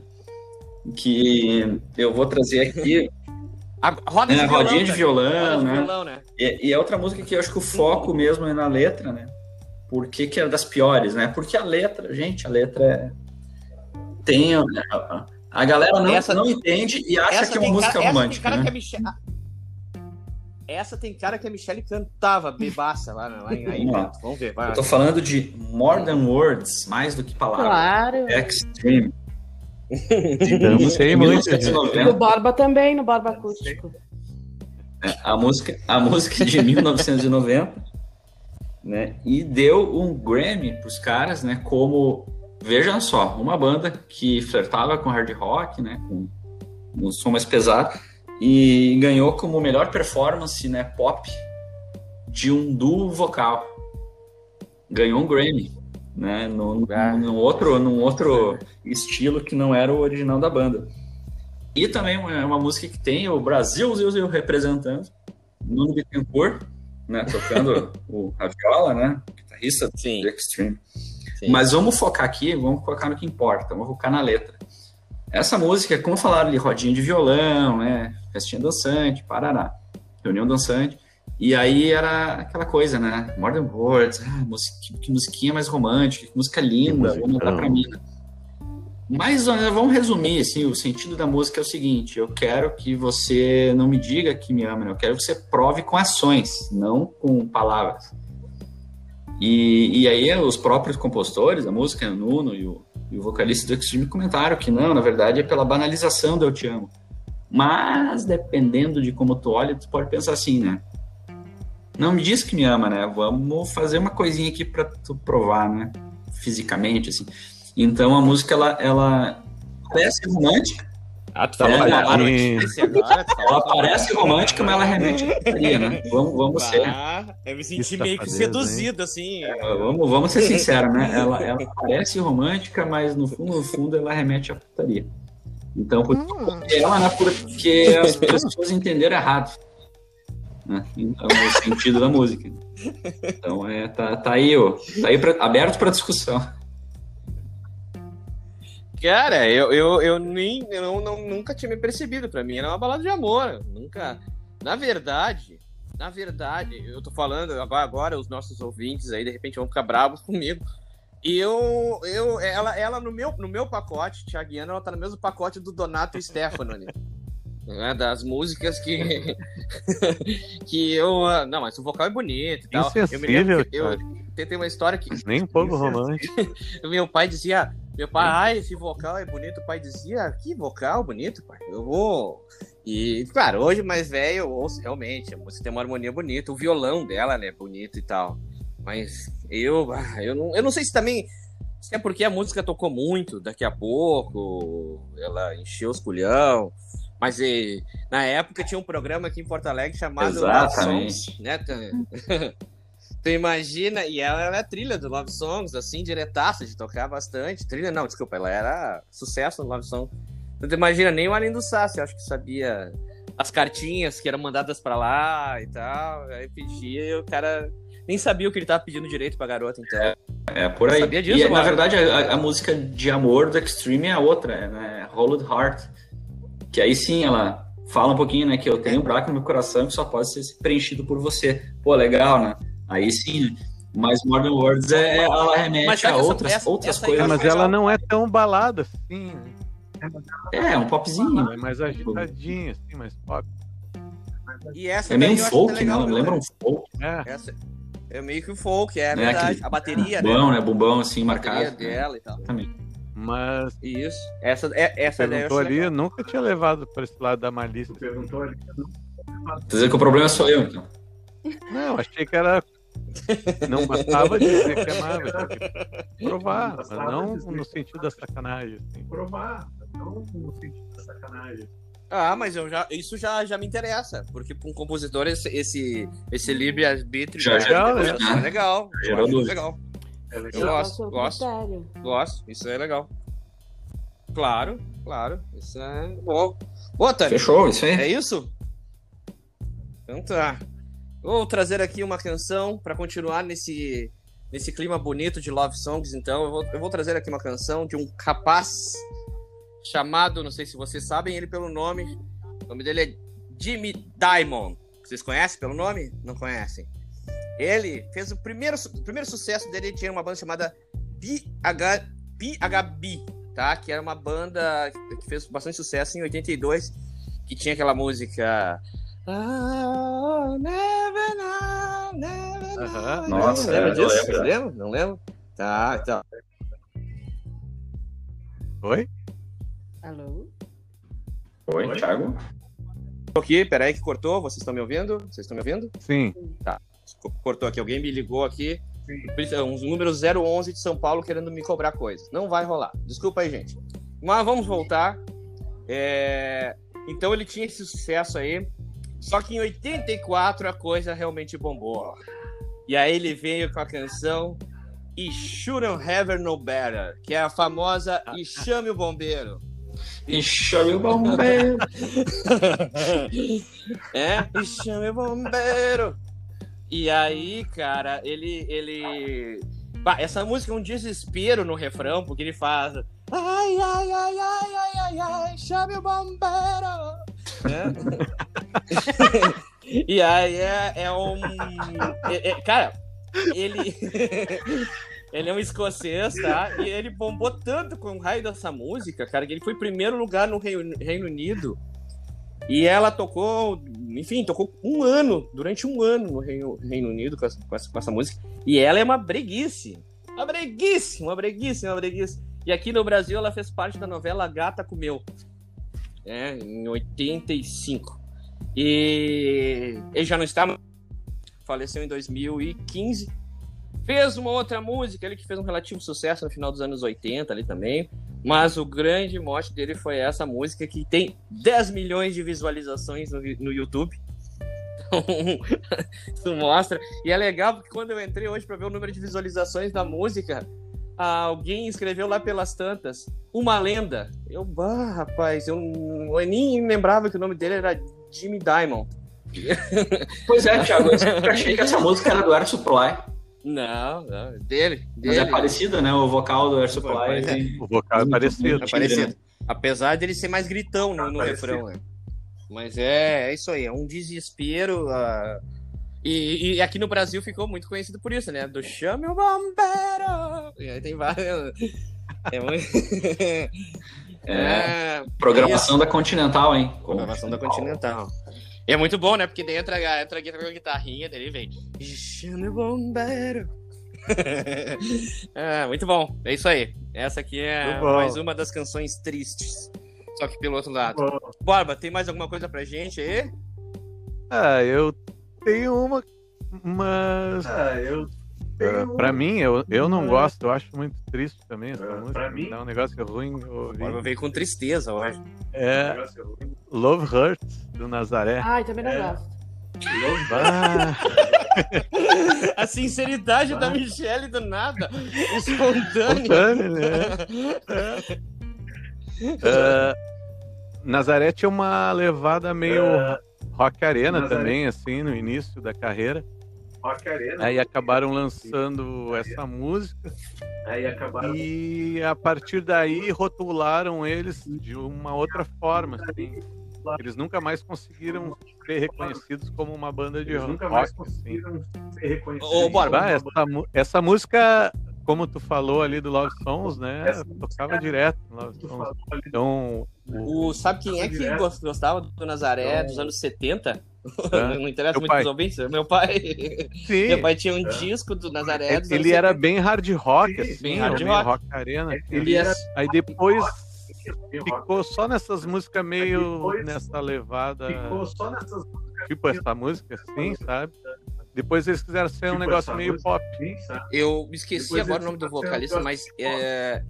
Que eu vou trazer aqui. A roda É, de a violão, rodinha de violão, Roda de né? violão, né? E, e é outra música que eu acho que o foco mesmo é na letra, né? Por que, que é das piores, né? Porque a letra, gente, a letra é. Tem. A, a- galera não, Essa- não entende e acha que é uma música cara- essa tem romântica, né? Michelle- Essa tem cara que a Michelle cantava bebaça lá, lá em lá. dentro. Vamos ver, vai. Eu tô falando de More Than Words, mais do que palavras. Claro. Extreme. Muito, gente. 1990. No Borba também, no Borba Acústico. a música, a música de 1990, né? E deu um Grammy pros caras, né? Como, veja só, uma banda que flertava com hard rock, né? Com um som mais pesado e ganhou como melhor performance, né? Pop de um duo vocal. Ganhou um Grammy, né? Num, Ah. num outro, num outro estilo que não era o original da banda. E também é uma música que tem o Brasil Zil, Zil representando, Nuno Bittencourt, né, tocando o, a viola, né, guitarrista Sim, do Extreme. sim. Mas vamos focar aqui, vamos focar no que importa, vamos focar na letra. Essa música, como falaram ali, rodinha de violão, né, festinha dançante, parará, reunião dançante, e aí era aquela coisa, né, More Than Words, ah, musiquinha, que musiquinha mais romântica, que música linda, Que vou mandar pra musicão. mina. Mas olha, vamos resumir, assim, o sentido da música é o seguinte, eu quero que você não me diga que me ama, né? eu quero que você prove com ações, não com palavras. E, e aí os próprios compositores, a música, o Nuno e o, e o vocalista do Extreme comentaram que não, na verdade é pela banalização do Eu Te Amo. Mas, dependendo de como tu olha, tu pode pensar assim, né? Não me diz que me ama, né? Vamos fazer uma coisinha aqui para tu provar, né? Fisicamente, assim. Então a música, ela, ela parece romântica. Ah, tu falou É, falou Ela uma- parece romântica, mas ela remete à putaria, né? Vamos, vamos ser. Ah, eu me senti Isso meio que seduzido, assim. Vamos, vamos ser sinceros, né? Ela, ela parece romântica, mas no fundo, no fundo, ela remete à putaria. Então, por Hum. ela, né? Porque as pessoas entenderam errado. Né? Então, é sentido da música. Então, é, tá, tá aí, ó, tá aí pra- aberto para discussão. Cara, eu, eu, eu nem eu não, não- nunca tinha me percebido. Pra mim era uma balada de amor. Nunca. Na verdade, na verdade, eu tô falando agora, agora os nossos ouvintes aí de repente vão ficar bravos comigo. E eu, eu ela, ela no meu no meu pacote, Thiaguiana, ela tá no mesmo pacote do Donato e Stefano ali. Né, das músicas que que eu ah, não, mas o vocal é bonito e tal. Eu me lembro que eu, tem uma história que Nem um pouco romântico. meu pai dizia, meu pai, ai, esse vocal é bonito. O pai dizia, que vocal bonito, pai. Eu vou. E, claro, hoje mais velho, eu ouço realmente, a música tem uma harmonia bonita, o violão dela, né, bonito e tal. Mas eu, ah, eu não, eu não sei se também. Se é porque a música tocou muito, daqui a pouco ela encheu os culhão. Mas e, na época tinha um programa aqui em Porto Alegre chamado Love. Songs, né? Tu imagina, e ela era trilha do Love Songs, assim, diretaça, de tocar bastante. Trilha não, desculpa, ela era sucesso no Love Song. Então, tu imagina, nem o Além do Sassi, acho que sabia as cartinhas que eram mandadas pra lá e tal. Aí pedia e o cara nem sabia o que ele tava pedindo direito pra garota, então. É por aí. Disso, e, na verdade, a, a música de amor do Extreme é a outra, né? Hold Heart. Que aí sim ela fala um pouquinho, né? Que eu tenho um buraco no meu coração que só pode ser preenchido por você. Pô, legal, né? Aí sim, né? Mas Modern Words é, ela remete a essa- outras, essa- outras essa É, coisas. mas ela não é tão balada assim. né? É, um popzinho. É mais agitadinha, assim, mais pop. E essa É meio um folk, é legal, né? Lembra um folk, É, Essa é meio que o folk, é, né? verdade. Aquele A bateria, né? bumbão, né? Bumbão assim, A bateria marcado. né? dela e tal. Exatamente. Mas Isso. Essa, é, essa perguntou ali, legal. eu nunca tinha levado para esse lado da malícia. Tu perguntou ali. Quer dizer que o problema sou eu, então. Não, achei que era. Não bastava dizer que amava, tinha que provar, mas não no sentido da sacanagem. Assim. Provar, não no sentido da sacanagem. Ah, mas eu já, isso já, já me interessa, porque para um compositor esse, esse, esse livre-arbítrio Já- é, já, né? é legal. Gerou dúvida. legal. É Eu gosto, é gosto, critério? gosto. Isso é legal. Claro, claro. Isso é bom. Boa, Tânia. Fechou, isso aí. É isso? Então tá. Vou trazer aqui uma canção para continuar nesse, nesse clima bonito de love songs. Então, eu vou, eu vou trazer aqui uma canção de um rapaz chamado, não sei se vocês sabem ele pelo nome. O nome dele é Jimmy Diamond. Vocês conhecem pelo nome? Não conhecem. Ele fez o primeiro, o primeiro sucesso dele, ele tinha uma banda chamada PH, PHB, tá? Que era uma banda que fez bastante sucesso em 82, que tinha aquela música. Oh, never know, never know. Nossa, lembra disso? lembro. Lembra? Não lembro? Tá, então. Oi? Alô? Oi, Thiago. Tô aqui, peraí que cortou. Vocês estão me ouvindo? Vocês estão me ouvindo? Sim. Co- Cortou aqui. Alguém me ligou aqui. Uns números 011 de São Paulo querendo me cobrar coisas. Não vai rolar. Desculpa aí, gente. Mas vamos voltar. É, Então ele tinha esse sucesso aí. Só que em 84 a coisa realmente bombou. E aí ele veio com a canção E Shouldn't Have No Better, que é a famosa E Chame o Bombeiro. E chame o bombeiro. É, e chame o bombeiro. E aí, cara, ele. ele... Bah, essa música é um desespero no refrão, porque ele faz. Ai, ai, ai, ai, ai, ai, ai, chame o bombeiro. Né? e aí é, é um. é- é- cara, ele. ele é um escocês, tá? E ele bombou tanto com o raio dessa música, cara, que ele foi primeiro lugar no Reino, Reino Unido. E ela tocou enfim, tocou um ano, durante um ano no Reino, Reino Unido com essa, com essa, com essa música. E ela é uma breguice. Uma breguice, uma breguice, uma breguice. E aqui no Brasil ela fez parte da novela Gata Comeu, é, em 85. E ele já não está, faleceu em 2015. Fez uma outra música, ele que fez um relativo sucesso no final dos anos 80 ali também. Mas o grande mote dele foi essa música que tem 10 milhões de visualizações no, no YouTube. Isso mostra. E é legal porque quando eu entrei hoje para ver o número de visualizações da música, alguém escreveu lá pelas tantas, uma lenda. Eu, bah, rapaz, eu, eu nem lembrava que o nome dele era Jimmy Diamond. Pois é, Thiago, eu achei que essa música era do Air Supply. Não, não, dele, dele. Mas é parecido, né? O vocal do Air Supply. É. O vocal é parecido. É parecido. Apesar dele ser mais gritão no, no refrão, né? Mas é, é isso aí, é um desespero. Uh... E, e, aqui no Brasil ficou muito conhecido por isso, né? Do Chame o Bombeiro! E aí tem vários. É muito. É, é, programação da Continental, hein? Programação da Continental. E é muito bom, né? Porque daí entra, entra aqui com a guitarrinha dele vem. Chame bombeiro. é, muito bom. É isso aí. Essa aqui é mais uma das canções tristes. Só que pelo outro lado. Borba, tem mais alguma coisa pra gente aí? Ah, eu tenho uma. Mas. Ah, eu Uh, pra mim, eu, eu não gosto, eu acho muito triste também essa uh, música. Pra mim, dá um negócio ruim. Agora veio com tristeza, eu acho. É. Love Hurts, do Nazaré. Ai, também não é. gosto. Ah. A sinceridade ah. da Michelle do nada. Espontânea. Espontânea, né? uh, Nazaré tinha uma levada meio uh, rock arena Nazaré. também, assim, no início da carreira. Rock Arena. Aí acabaram lançando essa música. Aí acabaram... E a partir daí rotularam eles de uma outra forma. Assim. Eles nunca mais conseguiram ser reconhecidos como uma banda de rock. Nunca mais assim. conseguiram assim. ser reconhecidos. Ô, Borba, essa, essa música como tu falou ali do Love Songs, né? Essa tocava direto no Love Songs. Então. O, sabe quem é que gostava do Nazaré então, dos anos 70? É. Não interessa muito os ouvintes. Meu pai. Sim. Meu pai tinha um é. disco do Nazaré. Dos ele era 70. bem hard rock, assim, bem hard rock. rock arena. Ele era... Aí depois ficou só nessas músicas meio nessa levada. Ficou só nessas músicas. Tipo essa música, assim, sabe? Depois eles quiseram ser tipo um negócio meio pop. Eu esqueci Depois agora o nome do vocalista, mas é,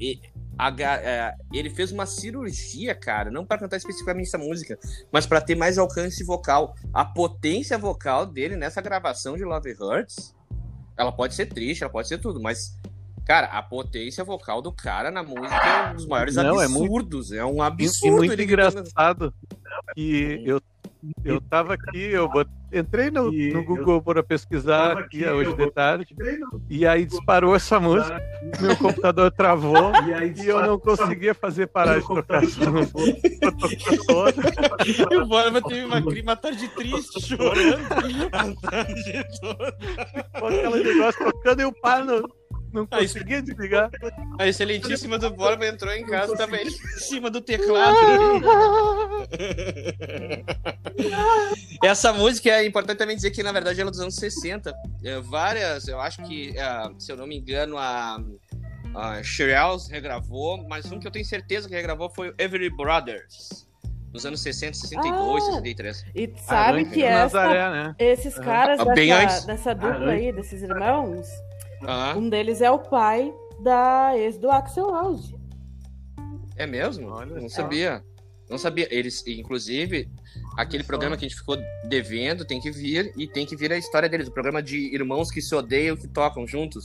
é, ele fez uma cirurgia, cara, não para cantar especificamente essa música, mas para ter mais alcance vocal. A potência vocal dele nessa gravação de Love Hurts, ela pode ser triste, ela pode ser tudo, mas Cara, a potência vocal do cara na música é um dos maiores não, absurdos. É, muito... é um absurdo. E muito engraçado que eu eu tava aqui, eu entrei no, no Google para pesquisar aqui, aqui hoje de tarde, no... e aí disparou essa música, meu computador travou e, aí, e eu não conseguia fazer parar de tocar essa música. E o Borba teve uma, uma tarde triste, chorando. A tarde toda. Com aquele negócio tocando e eu paro no não conseguia desligar. A excelentíssima do Borba entrou em casa ele em cima do teclado. Essa música é importante também dizer que, na verdade, ela é dos anos 60. É, várias, eu acho que, é, se eu não me engano, a, a Shirelles regravou, mas um que eu tenho certeza que regravou foi o Every Brothers nos anos 60, 62, ah, 63. E sabe ah, que essa, Nazaré, né? esses caras ah, dessa, dessa dupla aí, desses irmãos, ah. Um deles é o pai da ex do Axel Rose. É mesmo? Olha, não sabia. Não sabia. Eles, inclusive, aquele programa que a gente ficou devendo tem que vir e tem que vir a história deles. O programa de irmãos que se odeiam, que tocam juntos.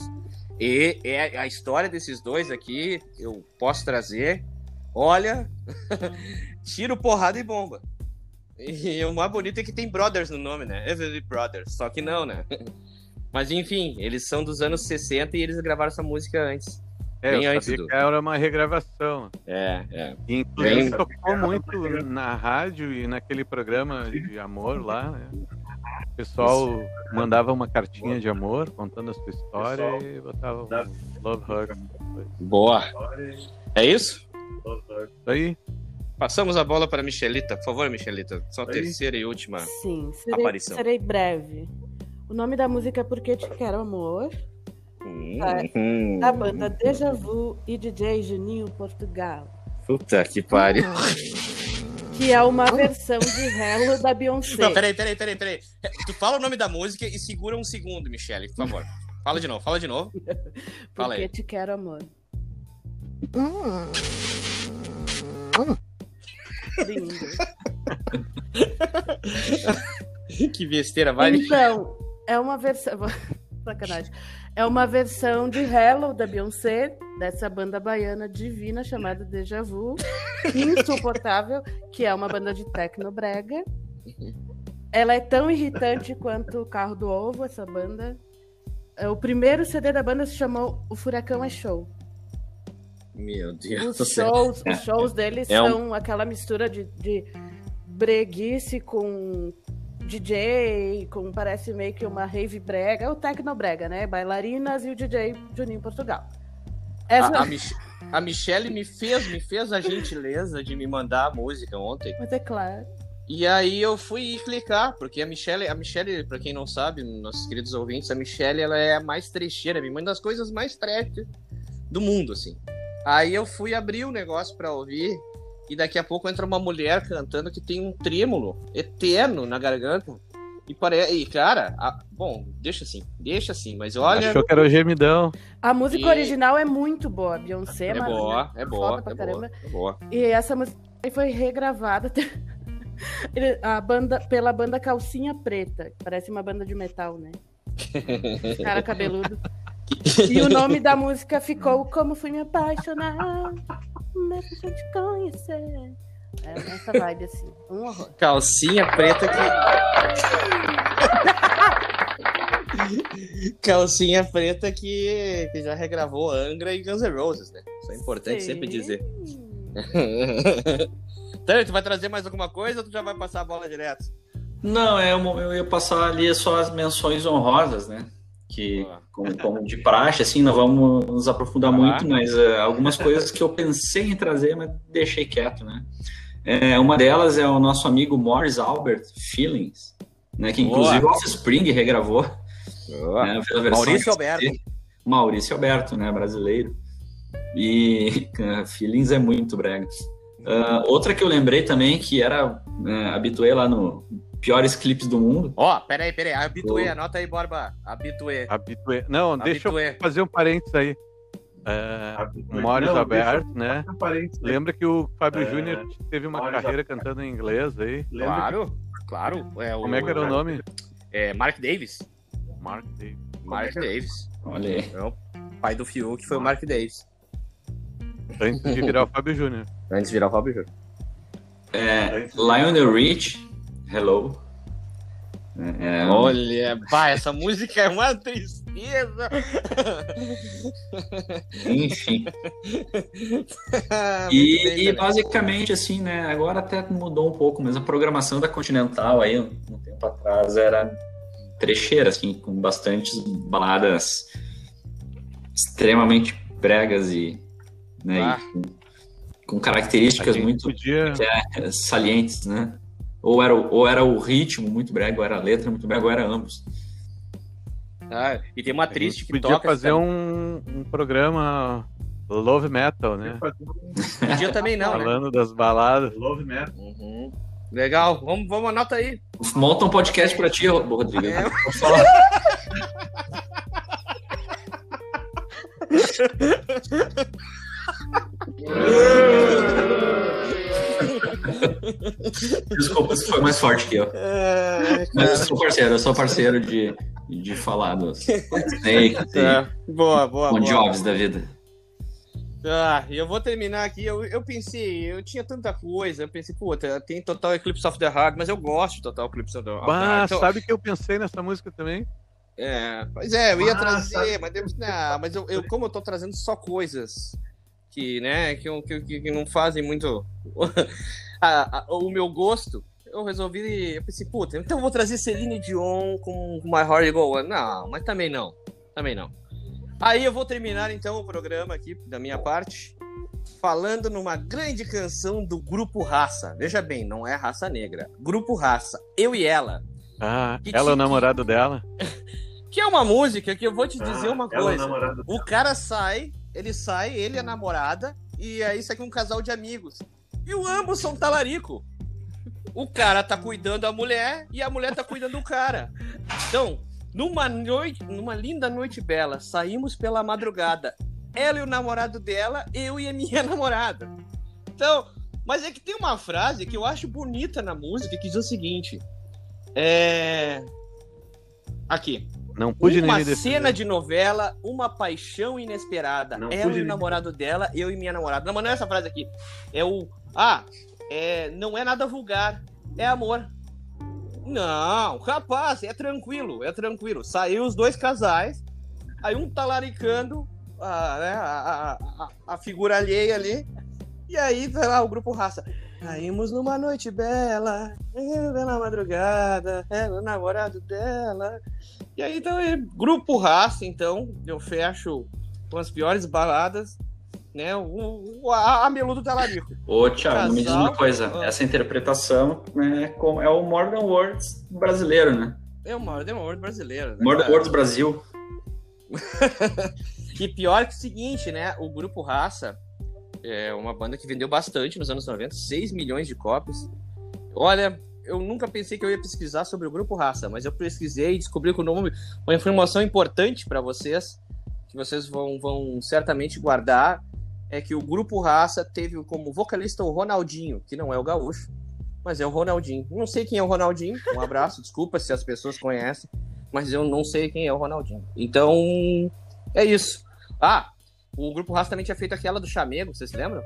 E é a história desses dois aqui, eu posso trazer. Olha, tiro, porrada e bomba. E o mais bonito é que tem Brothers no nome, né? Everly Brothers. Só que não, né? Mas enfim, eles são dos anos 60 e eles gravaram essa música antes. É, bem eu antes do... que era uma regravação. É, é. E, inclusive bem... tocou muito na rádio e naquele programa de amor lá, né? O pessoal Isso. mandava uma cartinha de amor contando a sua história pessoal, e botava um Love Hurt. Boa. É isso? Isso aí. Passamos a bola para Michelita. Por favor, Michelita. Sua terceira e última. Sim, serei, Aparição. serei breve. O nome da música é Porque Te Quero Amor, Hum, da banda Deja Vu e DJ Juninho Portugal. Puta que pariu. Que é uma versão de Hello da Beyoncé. Não, peraí, peraí, peraí, peraí. Tu fala o nome da música e segura um segundo, Michele, por favor. Fala de novo, fala de novo. Fala Porque aí. Te Quero Amor. Lindo. que besteira, vai. Então, é uma versão. Sacanagem. É uma versão de Hello da Beyoncé, dessa banda baiana divina chamada Deja Vu. Insuportável, que é uma banda de tecnobrega. Ela é tão irritante quanto o Carro do Ovo, essa banda. É, O primeiro CD da banda se chamou O Furacão é Show. Meu Deus Os do céu. shows, os shows deles É um- são aquela mistura de, de breguice com DJ, com parece meio que uma rave brega, é o tecnobrega, né? Bailarinas e o DJ Juninho Portugal. Essa... A, a, Mich a Michelle me fez, me fez a gentileza de me mandar a música ontem. Mas é claro. E aí eu fui clicar, porque a Michelle, a Michelle, pra quem não sabe, nossos queridos ouvintes, a Michelle ela é a mais trecheira, me manda as coisas mais trash do mundo, assim. Aí eu fui abrir o negócio pra ouvir, e daqui a pouco entra uma mulher cantando que tem um trêmulo eterno na garganta. E parece. E, cara, a- bom, deixa assim, deixa assim, mas olha. Achou que era o gemidão. A música E- original é muito boa. Beyoncé É mas, boa, né, é boa, é boa, é boa. E essa música foi regravada a banda, pela banda Calcinha Preta, parece uma banda de metal, né? Cara cabeludo. E o nome da música ficou Como Fui Me Apaixonar, mesmo sem te conhecer. É essa vibe assim, um horror. Calcinha preta que. Calcinha preta que, que já regravou Angra e Guns N' Roses, né? Isso é importante sempre Sim. dizer. Então, tu vai trazer mais alguma coisa ou tu já vai passar a bola direto? Não, é, eu, eu ia passar ali só as menções honrosas, né? Que, como, como de praxe, assim, não vamos nos aprofundar muito, mas eh, algumas coisas que eu pensei em trazer, mas deixei quieto, né? É, uma delas é o nosso amigo Morris Albert, Feelings, né? Que inclusive Boa. o Offspring regravou. né, Maurício. Alberto. Maurício Alberto, né? Brasileiro. E uh, Feelings é muito brega. Uh, outra que eu lembrei também, que era né, habituei lá no Piores Clipes do Mundo. Ó, peraí, peraí. Habituê, Boa. anota aí, Borba. Habituê. Habitué. Não, deixa eu fazer um parênteses aí. É, Alberto, deixa- né? Lembra que o Fábio É, Júnior teve uma Morris carreira cantando em inglês aí? Lembra Claro, claro. É o, Como é que era o nome? É Mark Davis. Mark Davis. Mark é que- Davis. Olha aí. É o pai do Fiuk foi o Mark Davis. Antes de virar o Fábio Júnior. Antes de virar o Fábio Júnior. É, Lionel Rich, Hello. É, Olha, pá, essa música é uma tristeza. enfim. Muito E, e basicamente, assim, né? Agora até mudou um pouco, mas a programação da Continental aí, um tempo atrás, era trecheira, assim, com bastantes baladas extremamente bregas e, né, Ah. e com, com características muito podia. eh, salientes, né? Ou era, o- ou era o ritmo muito brega, ou era a letra muito brega, ou era ambos. Ah, e tem uma A triste gente que podia toca. fazer um, um programa Love Metal, né? Podia também não, né? Falando das baladas. Love Metal. Uhum. Legal, vamos, vamos anota aí. Monta um podcast pra ti, Rodrigo. É. Vou falar. Desculpa se foi mais forte que eu. É, Mas eu sou parceiro, eu sou parceiro de, de falar dos Snake e tá. Boa, boa, Bon boa. Jobs da vida. Ah, e eu vou terminar aqui. Eu, eu pensei, eu tinha tanta coisa. Eu pensei, pô, tem Total Eclipse of the Heart, mas eu gosto de Total Eclipse of the Heart. Então, sabe que eu pensei nessa música também? É, pois é, eu ia Ah, trazer, sabe. mas, não, mas eu, eu- como eu tô trazendo só coisas que, né, que, que, que- não fazem muito a- a- o meu gosto, eu resolvi, eu pensei, puta, então eu vou trazer Celine Dion com My Heart Go On. Não, mas também não, também não. Aí eu vou terminar então o programa aqui da minha parte falando numa grande canção do Grupo Raça. Veja bem, não é Raça Negra. Grupo Raça, Eu e Ela. Ah, ela é o namorado dela? Que é uma música que eu vou te dizer Ah, uma ela é o coisa. O cara sai, ele sai, ele e a namorada, e aí sai com um casal de amigos. E o ambos são talarico. O cara tá cuidando da mulher e a mulher tá cuidando do cara. Então, numa noite, numa linda noite bela, saímos pela madrugada. Ela e o namorado dela, eu e a minha namorada. Então, mas é que tem uma frase que eu acho bonita na música que diz o seguinte: É. Aqui. Não pude uma nem cena de novela, uma paixão inesperada. Não ela pude e o namorado dela, eu e minha namorada. Não, mas não é essa frase aqui. É o. Ah, é, não é nada vulgar. É amor. Não, rapaz, é tranquilo, é tranquilo. Saiu os dois casais, aí um tá laricando a, né, a, a, a- a figura alheia ali, e aí vai lá o grupo raça. Caímos numa noite bela, pela madrugada, era o namorado dela. E aí, então, é grupo raça, então, eu fecho com as piores baladas, né? O, o- a, a Meludo Talarico. Ô, Thiago, me diz uma coisa. ah. Essa interpretação é, com- é o Morgan Words brasileiro, né? É o maior demônio brasileiro. Né, Morgan? Words Brasil. E pior que o seguinte, né? O grupo Raça é uma banda que vendeu bastante nos anos 90, 6 milhões de cópias. Olha, eu nunca pensei que eu ia pesquisar sobre o grupo Raça, mas eu pesquisei e descobri que o nome, uma informação importante para vocês, que vocês vão, vão certamente guardar, é que o grupo Raça teve como vocalista o Ronaldinho, que não é o gaúcho, mas é o Ronaldinho. Não sei quem é o Ronaldinho. Um abraço, desculpa se as pessoas conhecem, mas eu não sei quem é o Ronaldinho. Então, é isso. Ah, o grupo Raça também tinha feito aquela do Chamego, vocês se lembram?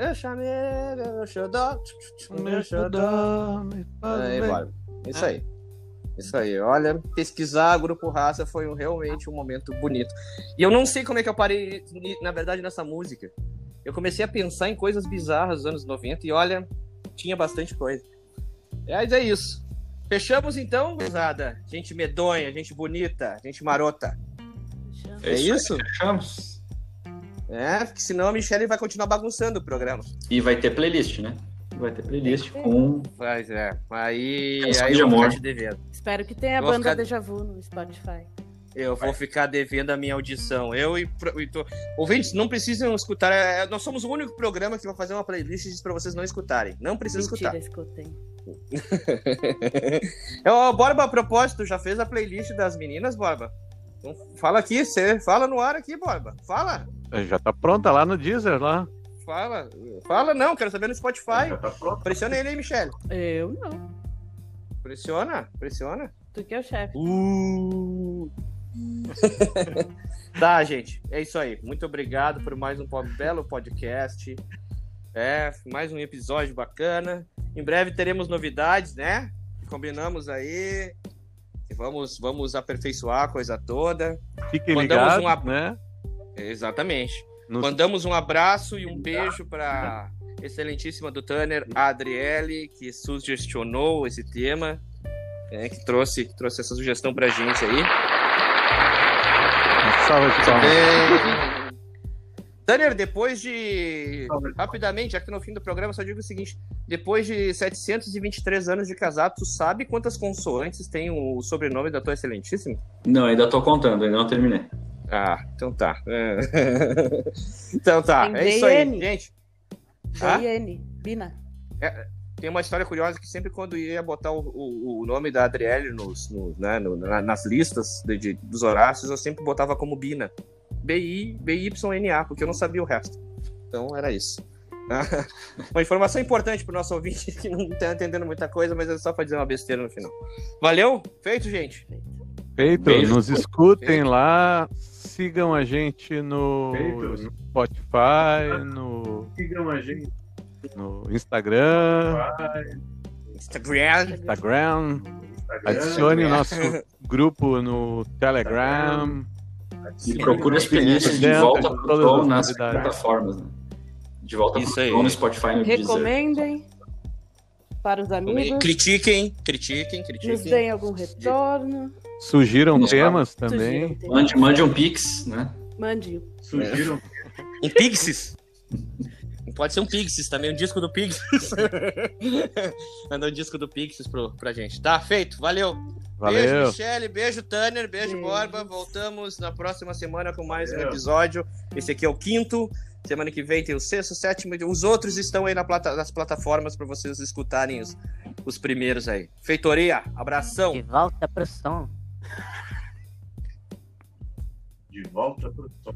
É Chamego, meu xodó, meu xodó. Aí, bora. Isso aí. Isso aí. Olha, pesquisar Grupo Raça foi um- realmente um momento bonito. E eu não sei como é que eu parei, na verdade, nessa música. Eu comecei a pensar em coisas bizarras dos anos 90 e olha, tinha bastante coisa. Mas é isso. Fechamos então, gurizada. Gente medonha, gente bonita, gente marota. É aí, isso? Fechamos. É, porque senão a Michelle vai continuar bagunçando o programa. E vai ter playlist, né? Vai ter playlist com. Mas é, aí, Canção aí de eu vou amor. ficar. Espero que tenha a banda ficar- Deja Vu no Spotify. Eu vou ficar devendo a minha audição. Eu e, e tô... ouvintes, não precisam escutar. é, Nós somos o único programa que vai fazer uma playlist para vocês não escutarem. Não precisa Mentira, escutar. escutem. Ô, Borba, a propósito, já fez a playlist das meninas, Borba? Então, fala aqui, você fala no ar aqui, Borba. Fala, Já tá pronta lá no Deezer, lá. fala. Fala não, quero saber no Spotify. Já tá pronto. Pressiona ele aí, Michelle. Eu não. Pressiona, pressiona. Tu que é o chefe. Uh. tá, gente. É isso aí. Muito obrigado por mais um belo podcast. É, mais um episódio bacana. Em breve teremos novidades, né? Combinamos aí. Vamos, vamos aperfeiçoar a coisa toda. Fiquem Mandamos ligados, um ab- né? Exatamente. Nos- Mandamos um abraço e um beijo para excelentíssima do Tanner, a Adriele, que sugestionou esse tema, né, que trouxe, trouxe essa sugestão pra gente aí. Uma salva de palmas. Bem... Tanner, depois de. Rapidamente, já que no fim do programa eu só digo o seguinte: depois de 723 anos de casado, tu sabe quantas consoantes tem o sobrenome da tua excelentíssima? Não, ainda tô contando, ainda não terminei. Ah, então tá. É. então tá, Tem é isso aí, gente. Hã? D-I-N. Bina. Tem uma história curiosa que sempre quando ia botar o, o, o nome da Adriele nos, no- né, no- na- nas listas de, de- dos Horácios, eu sempre botava como Bina. B-I, B-Y-N-A, porque eu não sabia o resto. Então era isso. uma informação importante pro nosso ouvinte que não tá entendendo muita coisa, mas é só pra dizer uma besteira no final. Valeu? Feito, gente. Feito, Beijo. nos escutem Feito. lá, sigam a gente no, Feito. Spotify, no, Sigam a gente. no Instagram, Instagram. Instagram, Instagram. adicione o nosso grupo no Telegram. E procure as playlists de volta pro as nas plataformas, né? De volta Isso pro som no Spotify no Deezer. Recomendem para os amigos. Critiquem, critiquem, Nos critiquem. deem algum retorno. Sugiram Nos temas Sugiram também. temas. Mande, mande um pix, né? Mande. Surgiram Um Pixies. Pode ser um Pixies também, um disco do Pixies. Manda um disco do Pixies pro, pra gente. Tá, feito. Valeu. Valeu. Beijo, Michele. Beijo, Tanner. Beijo, Beijo. Borba. Voltamos na próxima semana com mais um Valeu. episódio. Esse aqui é o quinto. Semana que vem tem o sexto, sétimo. Os outros estão aí na plata- nas plataformas para vocês escutarem os, os primeiros aí. Feitoria, abração. De volta pro som. De volta pro som.